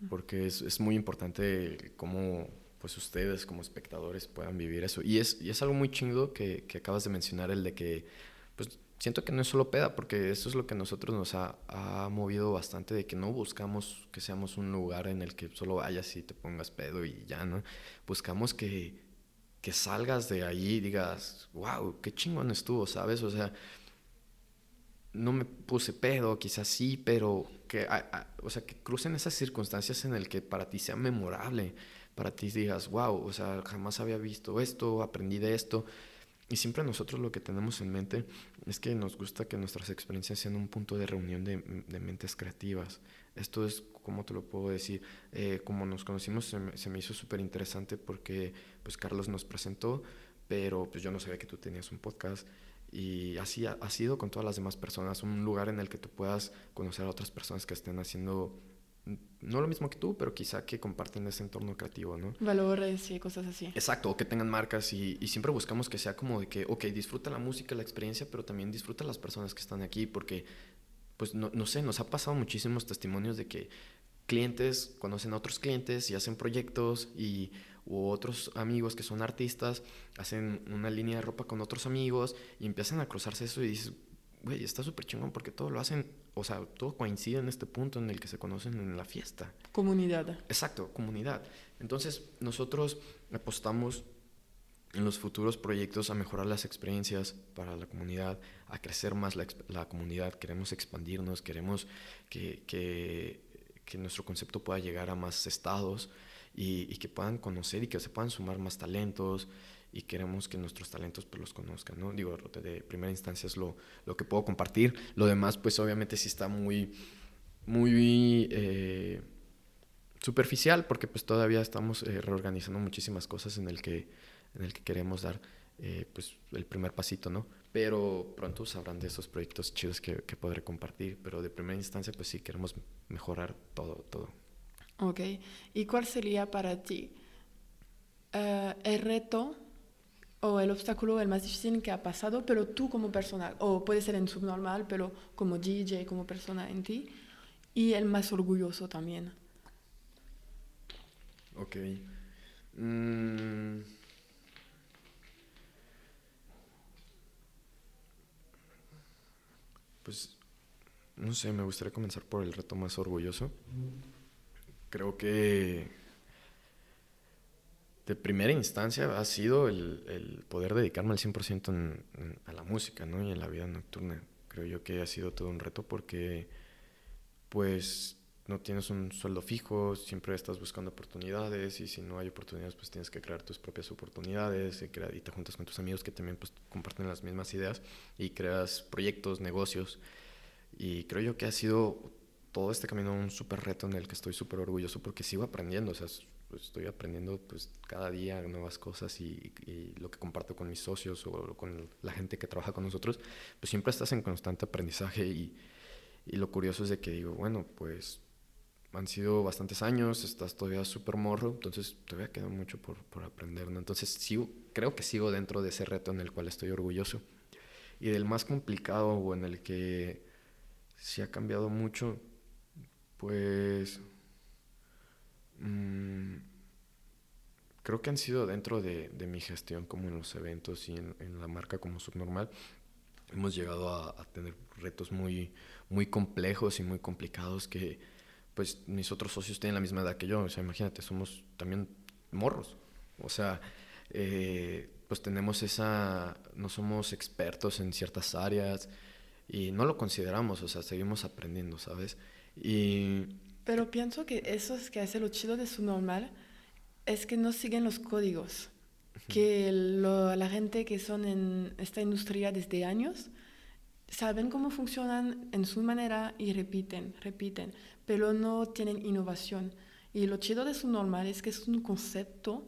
porque es, es muy importante cómo pues ustedes como espectadores puedan vivir eso. Y es, y es algo muy chingo que, que acabas de mencionar, el de que pues siento que no es solo peda, porque eso es lo que a nosotros nos ha, ha movido bastante, de que no buscamos que seamos un lugar en el que solo vayas y te pongas pedo y ya, ¿no? Buscamos que, que salgas de ahí y digas, wow, qué chingón estuvo, ¿sabes? O sea, no me puse pedo, quizás sí, pero que, a- a- o sea, que crucen esas circunstancias en el que para ti sea memorable, para ti digas, wow, o sea, jamás había visto esto, aprendí de esto. Y siempre nosotros lo que tenemos en mente es que nos gusta que nuestras experiencias sean un punto de reunión de, de mentes creativas. Esto es, ¿cómo te lo puedo decir? Eh, como nos conocimos se me, se me hizo súper interesante porque pues Carlos nos presentó, pero pues yo no sabía que tú tenías un podcast y así ha, ha, sido con todas las demás personas, un lugar en el que tú puedas conocer a otras personas que estén haciendo no lo mismo que tú, pero quizá que comparten ese entorno creativo, ¿no? Valores y cosas así. Exacto, o que tengan marcas y, y, siempre buscamos que sea como de que, ok, disfruta la música, la experiencia, pero también disfruta las personas que están aquí, porque, pues, no, no sé, nos ha pasado muchísimos testimonios de que clientes conocen a otros clientes y hacen proyectos y u otros amigos que son artistas hacen una línea de ropa con otros amigos y empiezan a cruzarse eso y dices, güey, está súper chingón porque todo lo hacen, o sea, todo coincide en este punto en el que se conocen en la fiesta. Comunidad. Exacto, comunidad. Entonces, nosotros apostamos en los futuros proyectos a mejorar las experiencias para la comunidad, a crecer más la, la comunidad, queremos expandirnos, queremos que, que, que, nuestro concepto pueda llegar a más estados y, y que puedan conocer y que se puedan sumar más talentos, y queremos que nuestros talentos pues los conozcan, ¿no? Digo, de primera instancia es lo, lo que puedo compartir. Lo demás, pues obviamente sí está muy, muy eh, superficial porque pues todavía estamos eh, reorganizando muchísimas cosas en el que, en el que queremos dar eh, pues el primer pasito, ¿no? Pero pronto sabrán de esos proyectos chidos que, que podré compartir, pero de primera instancia pues sí queremos mejorar todo, todo. Ok, ¿y cuál sería para ti el reto o el obstáculo el más difícil que ha pasado, pero tú como persona, o puede ser en subnormal, pero como DJ, como persona en ti, y el más orgulloso también. Ok. Mm. Pues, no sé, me gustaría comenzar por el reto más orgulloso. Creo que de primera instancia ha sido el, el poder dedicarme al 100% en, en, a la música ¿no? y en la vida nocturna. Creo yo que ha sido todo un reto porque pues no tienes un sueldo fijo, siempre estás buscando oportunidades y si no hay oportunidades pues tienes que crear tus propias oportunidades y, y te juntas con tus amigos que también pues comparten las mismas ideas y creas proyectos, negocios y creo yo que ha sido todo este camino un súper reto en el que estoy súper orgulloso porque sigo aprendiendo, o sea, estoy aprendiendo pues cada día nuevas cosas y, y, lo que comparto con mis socios o con la gente que trabaja con nosotros, pues siempre estás en constante aprendizaje y, y lo curioso es de que digo, bueno, pues han sido bastantes años, estás todavía súper morro, entonces todavía queda mucho por, por aprender, ¿no? Entonces sigo, creo que sigo dentro de ese reto en el cual estoy orgulloso. Y del más complicado o en el que sí ha cambiado mucho, pues Mm, creo que han sido dentro de, de, mi gestión, como en los eventos y en, en la marca como subnormal. Hemos llegado a, tener retos muy, muy complejos y muy complicados que pues mis otros socios tienen la misma edad que yo. O sea, imagínate, somos también morros. O sea, eh, pues tenemos esa, no somos expertos en ciertas áreas y no lo consideramos, o sea, seguimos aprendiendo, ¿sabes? Y pero pienso que eso es que hace lo chido de su normal, es que no siguen los códigos. Que lo, la gente que son en esta industria desde años saben cómo funcionan en su manera y repiten, repiten, pero no tienen innovación. Y lo chido de su normal es que es un concepto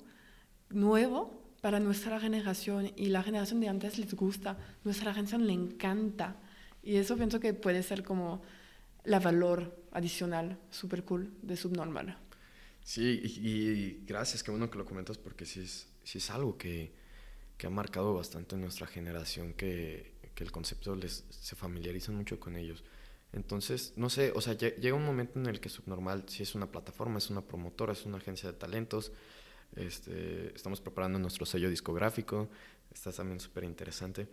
nuevo para nuestra generación y la generación de antes les gusta, nuestra generación le encanta. Y eso pienso que puede ser como la valor adicional, súper cool, de subnormal. Sí, y, y, gracias, qué bueno que lo comentas porque sí es, sí es algo que, que ha marcado bastante en nuestra generación, que, que el concepto les, se familiariza mucho con ellos. Entonces, no sé, o sea, llega un momento en el que Subnormal sí es una plataforma, es una promotora, es una agencia de talentos. Este, estamos preparando nuestro sello discográfico, está también súper interesante.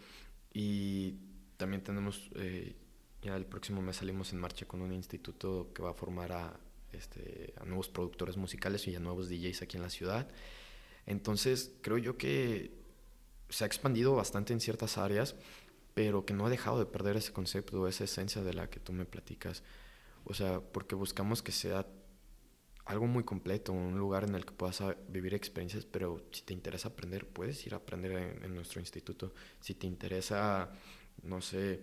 Y también tenemos eh, ya el próximo mes salimos en marcha con un instituto que va a formar a, este, a nuevos productores musicales y a nuevos DJs aquí en la ciudad. Entonces, creo yo que se ha expandido bastante en ciertas áreas, pero que no ha dejado de perder ese concepto, esa esencia de la que tú me platicas. O sea, porque buscamos que sea algo muy completo, un lugar en el que puedas vivir experiencias, pero si te interesa aprender, puedes ir a aprender en, nuestro instituto. Si te interesa, no sé,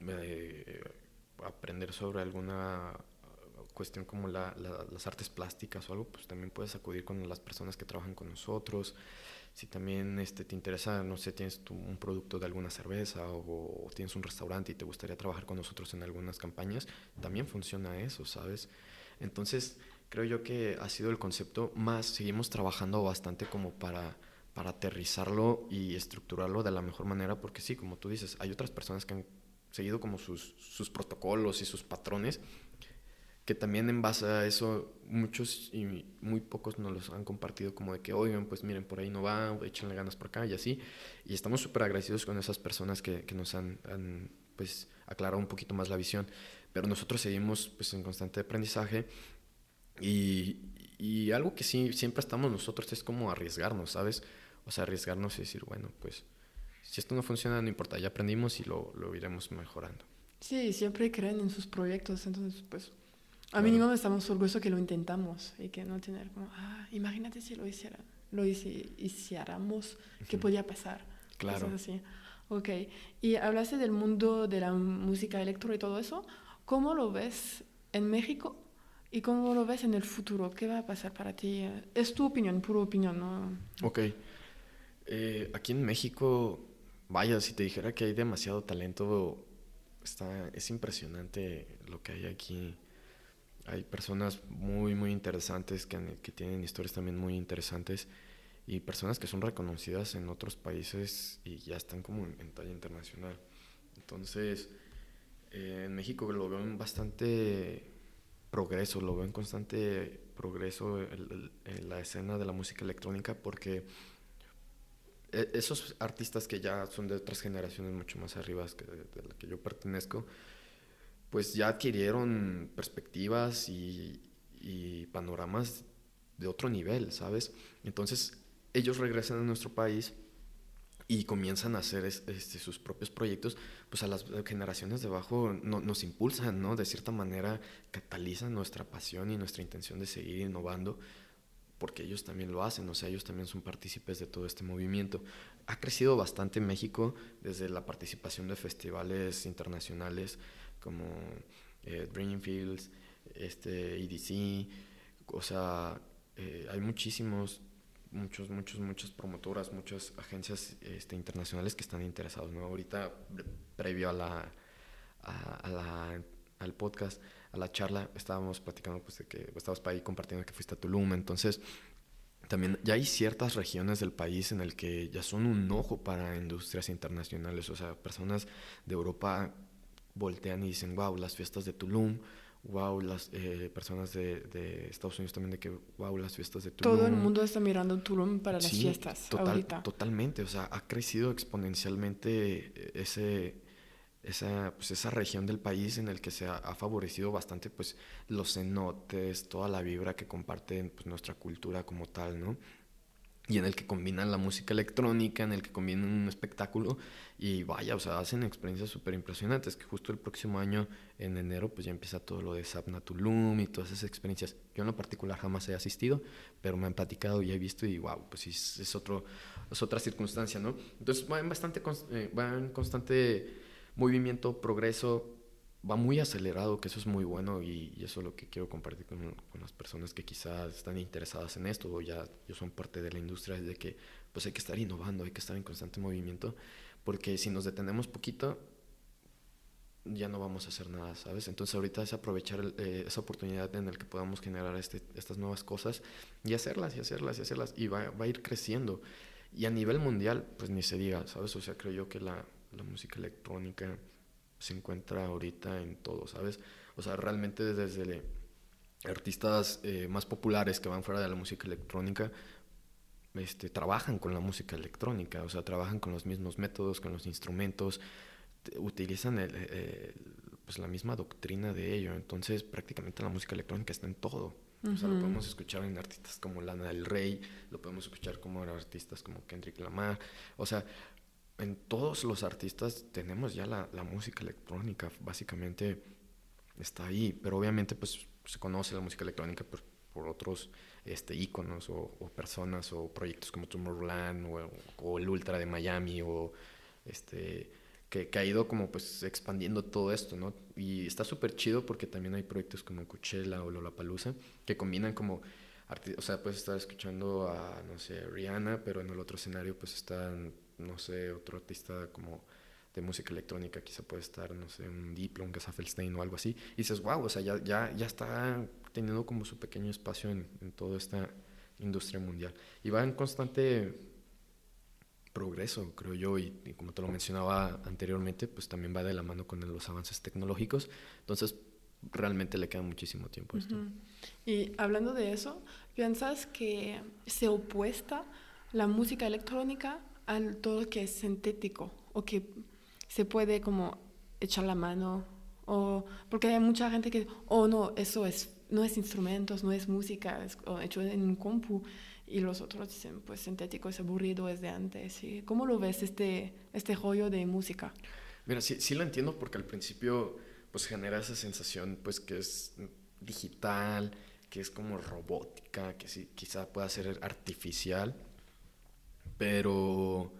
eh, aprender sobre alguna cuestión como las artes plásticas o algo, pues también puedes acudir con las personas que trabajan con nosotros. Si también este, te interesa, no sé, tienes un producto de alguna cerveza o, tienes un restaurante y te gustaría trabajar con nosotros en algunas campañas, también funciona eso, ¿sabes? Entonces, creo yo que ha sido el concepto más, seguimos trabajando bastante como para, para aterrizarlo y estructurarlo de la mejor manera, porque sí, como tú dices, hay otras personas que han seguido como sus, sus protocolos y sus patrones que también en base a eso muchos y muy pocos nos los han compartido como de que, oigan, pues miren, por ahí no va, échenle ganas por acá y así. Y estamos súper agradecidos con esas personas que, que nos han, pues aclarado un poquito más la visión. Pero nosotros seguimos pues en constante aprendizaje y, y algo que sí siempre estamos nosotros es como arriesgarnos, ¿sabes? O sea, arriesgarnos y decir, bueno, pues si esto no funciona, no importa, ya aprendimos y lo, lo iremos mejorando. Sí, siempre creen en sus proyectos, entonces pues a mínimo estamos orgullosos que lo intentamos y que no tener como, ah, imagínate si lo hiciera, lo hiciéramos, ¿qué podía pasar? Claro. así. Ok, y hablaste del mundo de la música electro y todo eso. ¿Cómo lo ves en México y cómo lo ves en el futuro? ¿Qué va a pasar para ti? Es tu opinión, pura opinión, ¿no? Ok. Eh, aquí en México, vaya, si te dijera que hay demasiado talento, está, es impresionante lo que hay aquí hay personas muy, muy interesantes que, que, tienen historias también muy interesantes y personas que son reconocidas en otros países y ya están como en, talla internacional. Entonces, eh, en México lo veo en bastante progreso, lo veo en constante progreso en, la escena de la música electrónica porque esos artistas que ya son de otras generaciones mucho más arriba que de, la que yo pertenezco, pues ya adquirieron perspectivas y, panoramas de otro nivel, ¿sabes? Entonces ellos regresan a nuestro país y comienzan a hacer este, sus propios proyectos, pues a las generaciones de abajo nos impulsan, ¿no? De cierta manera catalizan nuestra pasión y nuestra intención de seguir innovando, porque ellos también lo hacen, o sea, ellos también son partícipes de todo este movimiento. Ha crecido bastante México desde la participación de festivales internacionales, como eh, Dreamfields, este, EDC, o sea, eh, hay muchísimos, muchos, muchos, muchas promotoras, muchas agencias este, internacionales que están interesados, ¿no? Ahorita, previo a, la, al podcast, a la charla, estábamos platicando, pues, de que estabas para ahí compartiendo que fuiste a Tulum, entonces también ya hay ciertas regiones del país en el que ya son un ojo para industrias internacionales, o sea, personas de Europa voltean y dicen, wow, las fiestas de Tulum, wow, las eh, personas de, de, Estados Unidos también de que, wow, las fiestas de Tulum. Todo el mundo está mirando Tulum para las fiestas ahorita. Totalmente, o sea, ha crecido exponencialmente ese, esa, pues esa región del país en el que se ha, ha, favorecido bastante pues los cenotes, toda la vibra que comparten pues, nuestra cultura como tal, ¿no? y en el que combinan la música electrónica, en el que combinan un espectáculo y vaya, o sea, hacen experiencias súper impresionantes, que justo el próximo año, en enero, pues ya empieza todo lo de Sapna Tulum y todas esas experiencias. Yo en lo particular jamás he asistido, pero me han platicado y he visto y wow, pues sí, es, otro, es otra circunstancia, ¿no? Entonces va en bastante, eh, en constante movimiento, progreso, va muy acelerado, que eso es muy bueno y, eso es lo que quiero compartir con, con, las personas que quizás están interesadas en esto o ya, yo son parte de la industria, es de que pues hay que estar innovando, hay que estar en constante movimiento, porque si nos detenemos poquito, ya no vamos a hacer nada, ¿sabes? Entonces ahorita es aprovechar eh, esa oportunidad en la que podamos generar este, estas nuevas cosas y hacerlas y hacerlas y hacerlas y va, va, a ir creciendo. Y a nivel mundial, pues ni se diga, ¿sabes? O sea, creo yo que la, la música electrónica se encuentra ahorita en todo, ¿sabes? O sea, realmente desde artistas eh, más populares que van fuera de la música electrónica, este, trabajan con la música electrónica, o sea, trabajan con los mismos métodos, con los instrumentos, utilizan pues la misma doctrina de ello, entonces prácticamente la música electrónica está en todo. O sea, lo podemos escuchar en artistas como Lana del Rey, lo podemos escuchar como en artistas como Kendrick Lamar. O sea, en todos los artistas tenemos ya la, la, música electrónica, básicamente está ahí, pero obviamente pues se conoce la música electrónica por, por otros este, íconos o, personas o proyectos como Tomorrowland o, o, el Ultra de Miami o este que, ha ido como pues expandiendo todo esto, ¿no? Y está súper chido porque también hay proyectos como Coachella o Lollapalooza que combinan como o sea, puedes estar escuchando a, no sé, Rihanna, pero en el otro escenario pues está, no sé, otro artista como de música electrónica, quizá puede estar, no sé, un Diplo, un Gasafelstein o algo así. Y dices, wow, o sea, ya, ya, ya está teniendo como su pequeño espacio en, en toda esta industria mundial. Y va en constante progreso, creo yo, y, como te lo mencionaba anteriormente, pues también va de la mano con los avances tecnológicos. Entonces, realmente le queda muchísimo tiempo esto. Y hablando de eso, ¿piensas que se opuesta la música electrónica a todo lo que es sintético o que se puede como echar la mano o porque hay mucha gente que oh no eso es no es instrumentos no es música es hecho en un compu y los otros dicen pues sintético es aburrido es de antes ¿Y cómo lo ves este este rollo de música mira sí sí lo entiendo porque al principio pues genera esa sensación pues que es digital, que es como robótica, que sí, quizá pueda ser artificial, pero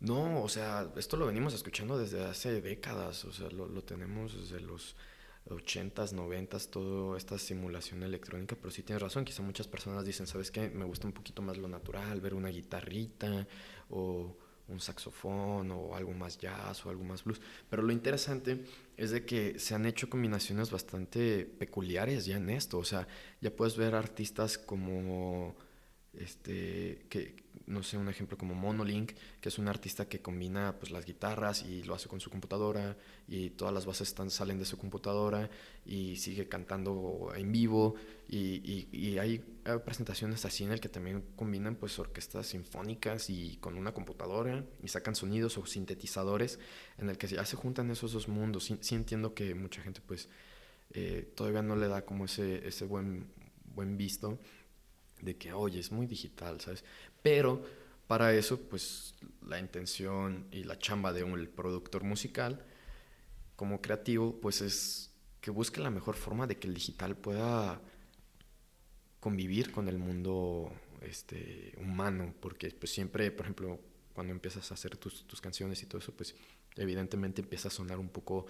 no, o sea, esto lo venimos escuchando desde hace décadas, o sea, lo, lo tenemos desde los 80s, 90s, toda esta simulación electrónica, pero sí tienes razón, quizá muchas personas dicen, ¿sabes qué? Me gusta un poquito más lo natural, ver una guitarrita o un saxofón o algo más jazz o algo más blues. Pero lo interesante es de que se han hecho combinaciones bastante peculiares ya en esto. O sea, ya puedes ver artistas como este que no sé, un ejemplo como Monolink, que es un artista que combina pues, las guitarras y lo hace con su computadora y todas las bases están, salen de su computadora y sigue cantando en vivo y, y, hay presentaciones así en el que también combinan pues orquestas sinfónicas y con una computadora y sacan sonidos o sintetizadores en el que ya se juntan esos dos mundos. Sí, entiendo que mucha gente pues eh, todavía no le da como ese, ese buen, buen visto de que, oye, es muy digital, ¿sabes? Pero para eso, pues la intención y la chamba de un productor musical como creativo, pues es que busque la mejor forma de que el digital pueda convivir con el mundo este, humano, porque pues siempre, por ejemplo, cuando empiezas a hacer tus, tus canciones y todo eso, pues evidentemente empieza a sonar un poco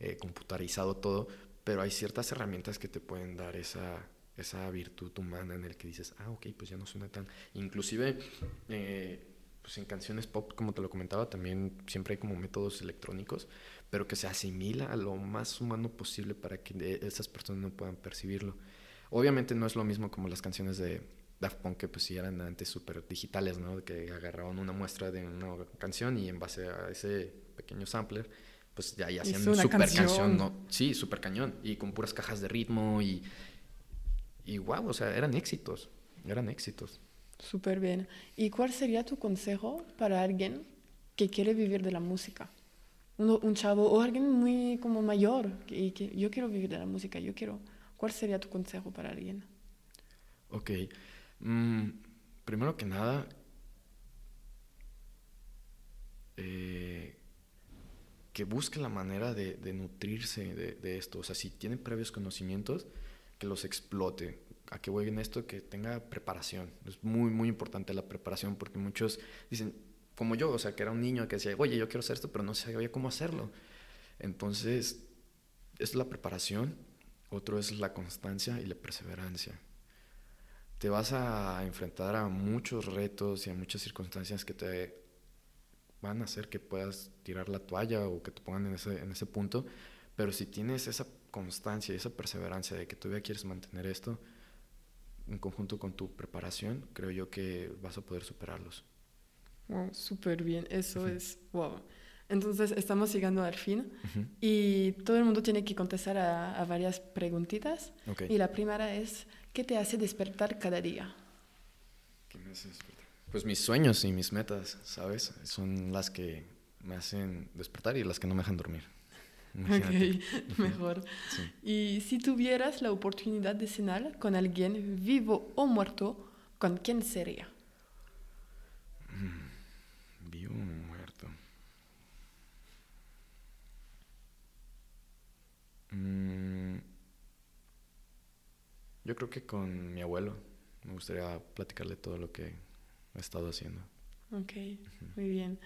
eh, computarizado todo, pero hay ciertas herramientas que te pueden dar esa, esa virtud humana en el que dices, ah, ok, pues ya no suena tan... Inclusive, eh, pues en canciones pop, como te lo comentaba, también siempre hay como métodos electrónicos, pero que se asimila a lo más humano posible para que esas personas no puedan percibirlo. Obviamente no es lo mismo como las canciones de Daft Punk, que pues sí eran antes súper digitales, ¿no? Que agarraban una muestra de una canción y en base a ese pequeño sampler, pues ya, ya hacían una super canción, ¿no? Sí, súper cañón. Y con puras cajas de ritmo y y wow, o sea, eran éxitos, eran éxitos. Súper bien. ¿Y cuál sería tu consejo para alguien que quiere vivir de la música? Un, chavo o alguien muy como mayor y que yo quiero vivir de la música, yo quiero. ¿Cuál sería tu consejo para alguien? Ok. Mm, primero que nada, eh, que busque la manera de, nutrirse de, de, esto. O sea, si tiene previos conocimientos, que los explote. ¿A qué voy en esto? Que tenga preparación. Es muy, muy importante la preparación porque muchos dicen, como yo, o sea, que era un niño que decía, oye, yo quiero hacer esto, pero no sabía cómo hacerlo. Entonces, es la preparación, otro es la constancia y la perseverancia. Te vas a enfrentar a muchos retos y a muchas circunstancias que te van a hacer que puedas tirar la toalla o que te pongan en ese, en ese punto, pero si tienes esa constancia y esa perseverancia de que todavía quieres mantener esto, en conjunto con tu preparación, creo yo que vas a poder superarlos. Wow, súper bien, eso es wow. Entonces estamos llegando al fin y todo el mundo tiene que contestar a, varias preguntitas. Y la primera es, ¿qué te hace despertar cada día? ¿Qué me hace despertar? Pues mis sueños y mis metas, ¿sabes? Son las que me hacen despertar y las que no me dejan dormir. Ok, [LAUGHS] mejor. Y si tuvieras la oportunidad de cenar con alguien vivo o muerto, ¿con quién sería? Mm, vivo o muerto. Mm, Yo creo que con mi abuelo. Me gustaría platicarle todo lo que he estado haciendo. Ok, muy bien.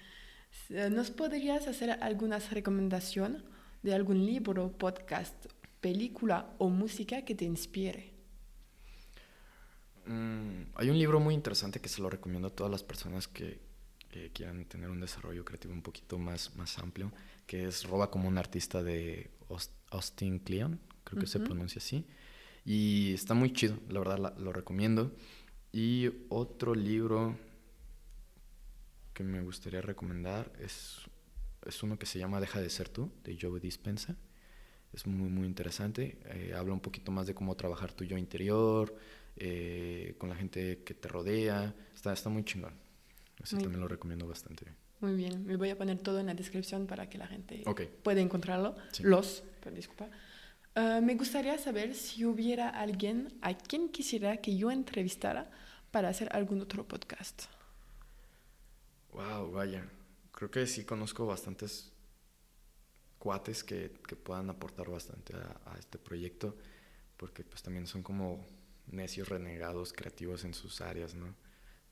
¿Nos podrías hacer alguna recomendación de algún libro, podcast, película o música que te inspire? Mm, hay un libro muy interesante que se lo recomiendo a todas las personas que, quieran tener un desarrollo creativo un poquito más, más amplio, que es Roba como un artista de Austin Kleon, creo que se pronuncia así. Y está muy chido, la verdad lo recomiendo. Y otro libro que me gustaría recomendar es, es uno que se llama Deja de ser tú, de Joe Dispensa. Es muy, muy interesante. Eh, habla un poquito más de cómo trabajar tu yo interior, eh, con la gente que te rodea. Está, está muy chingón. Ese también lo recomiendo bastante. Muy bien, me voy a poner todo en la descripción para que la gente pueda encontrarlo. Los, disculpa. Ah, me gustaría saber si hubiera alguien a quien quisiera que yo entrevistara para hacer algún otro podcast. Wow, vaya. Creo que sí conozco bastantes cuates que, que puedan aportar bastante a, este proyecto, porque pues también son como necios renegados creativos en sus áreas, ¿no?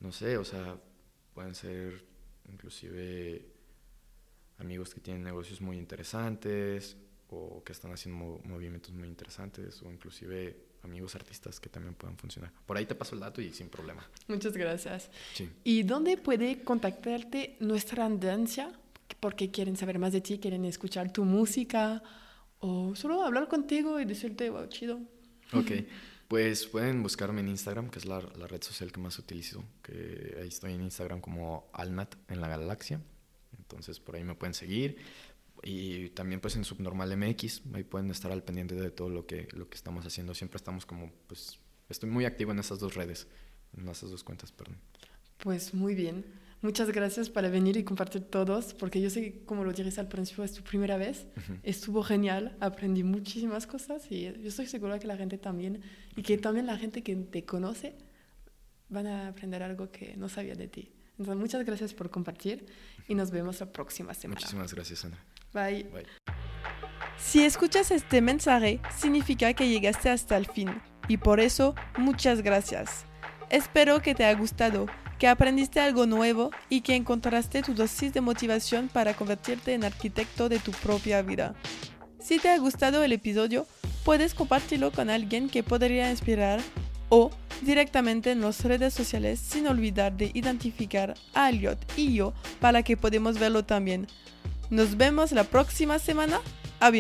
No sé, o sea, pueden ser inclusive amigos que tienen negocios muy interesantes o que están haciendo movimientos muy interesantes o inclusive amigos artistas que también puedan funcionar. Por ahí te paso el dato y sin problema. Muchas gracias. ¿Y dónde puede contactarte nuestra audiencia? Porque quieren saber más de ti, quieren escuchar tu música o solo hablar contigo y decirte, wow, chido. Ok. Pues pueden buscarme en Instagram, que es la, la, red social que más utilizo, que ahí estoy en Instagram como Alnat en la galaxia. Entonces por ahí me pueden seguir. Y también pues en Subnormal MX, ahí pueden estar al pendiente de todo lo que, lo que estamos haciendo. Siempre estamos como, pues, estoy muy activo en esas dos redes, en esas dos cuentas, perdón. Pues muy bien. Muchas gracias para venir y compartir todos, porque yo sé, como lo dijiste al principio, es tu primera vez. Estuvo genial, aprendí muchísimas cosas y yo estoy segura que la gente también, y que también la gente que te conoce van a aprender algo que no sabía de ti. Entonces, muchas gracias por compartir y nos vemos la próxima semana. Muchísimas gracias, Ana. Bye. Bye. Si escuchas este mensaje, significa que llegaste hasta el fin, y por eso, muchas gracias. Espero que te haya gustado que aprendiste algo nuevo y que encontraste tu dosis de motivación para convertirte en arquitecto de tu propia vida. Si te ha gustado el episodio, puedes compartirlo con alguien que podría inspirar o directamente en las redes sociales sin olvidar de identificar a Elliot y yo para que podamos verlo también. Nos vemos la próxima semana. A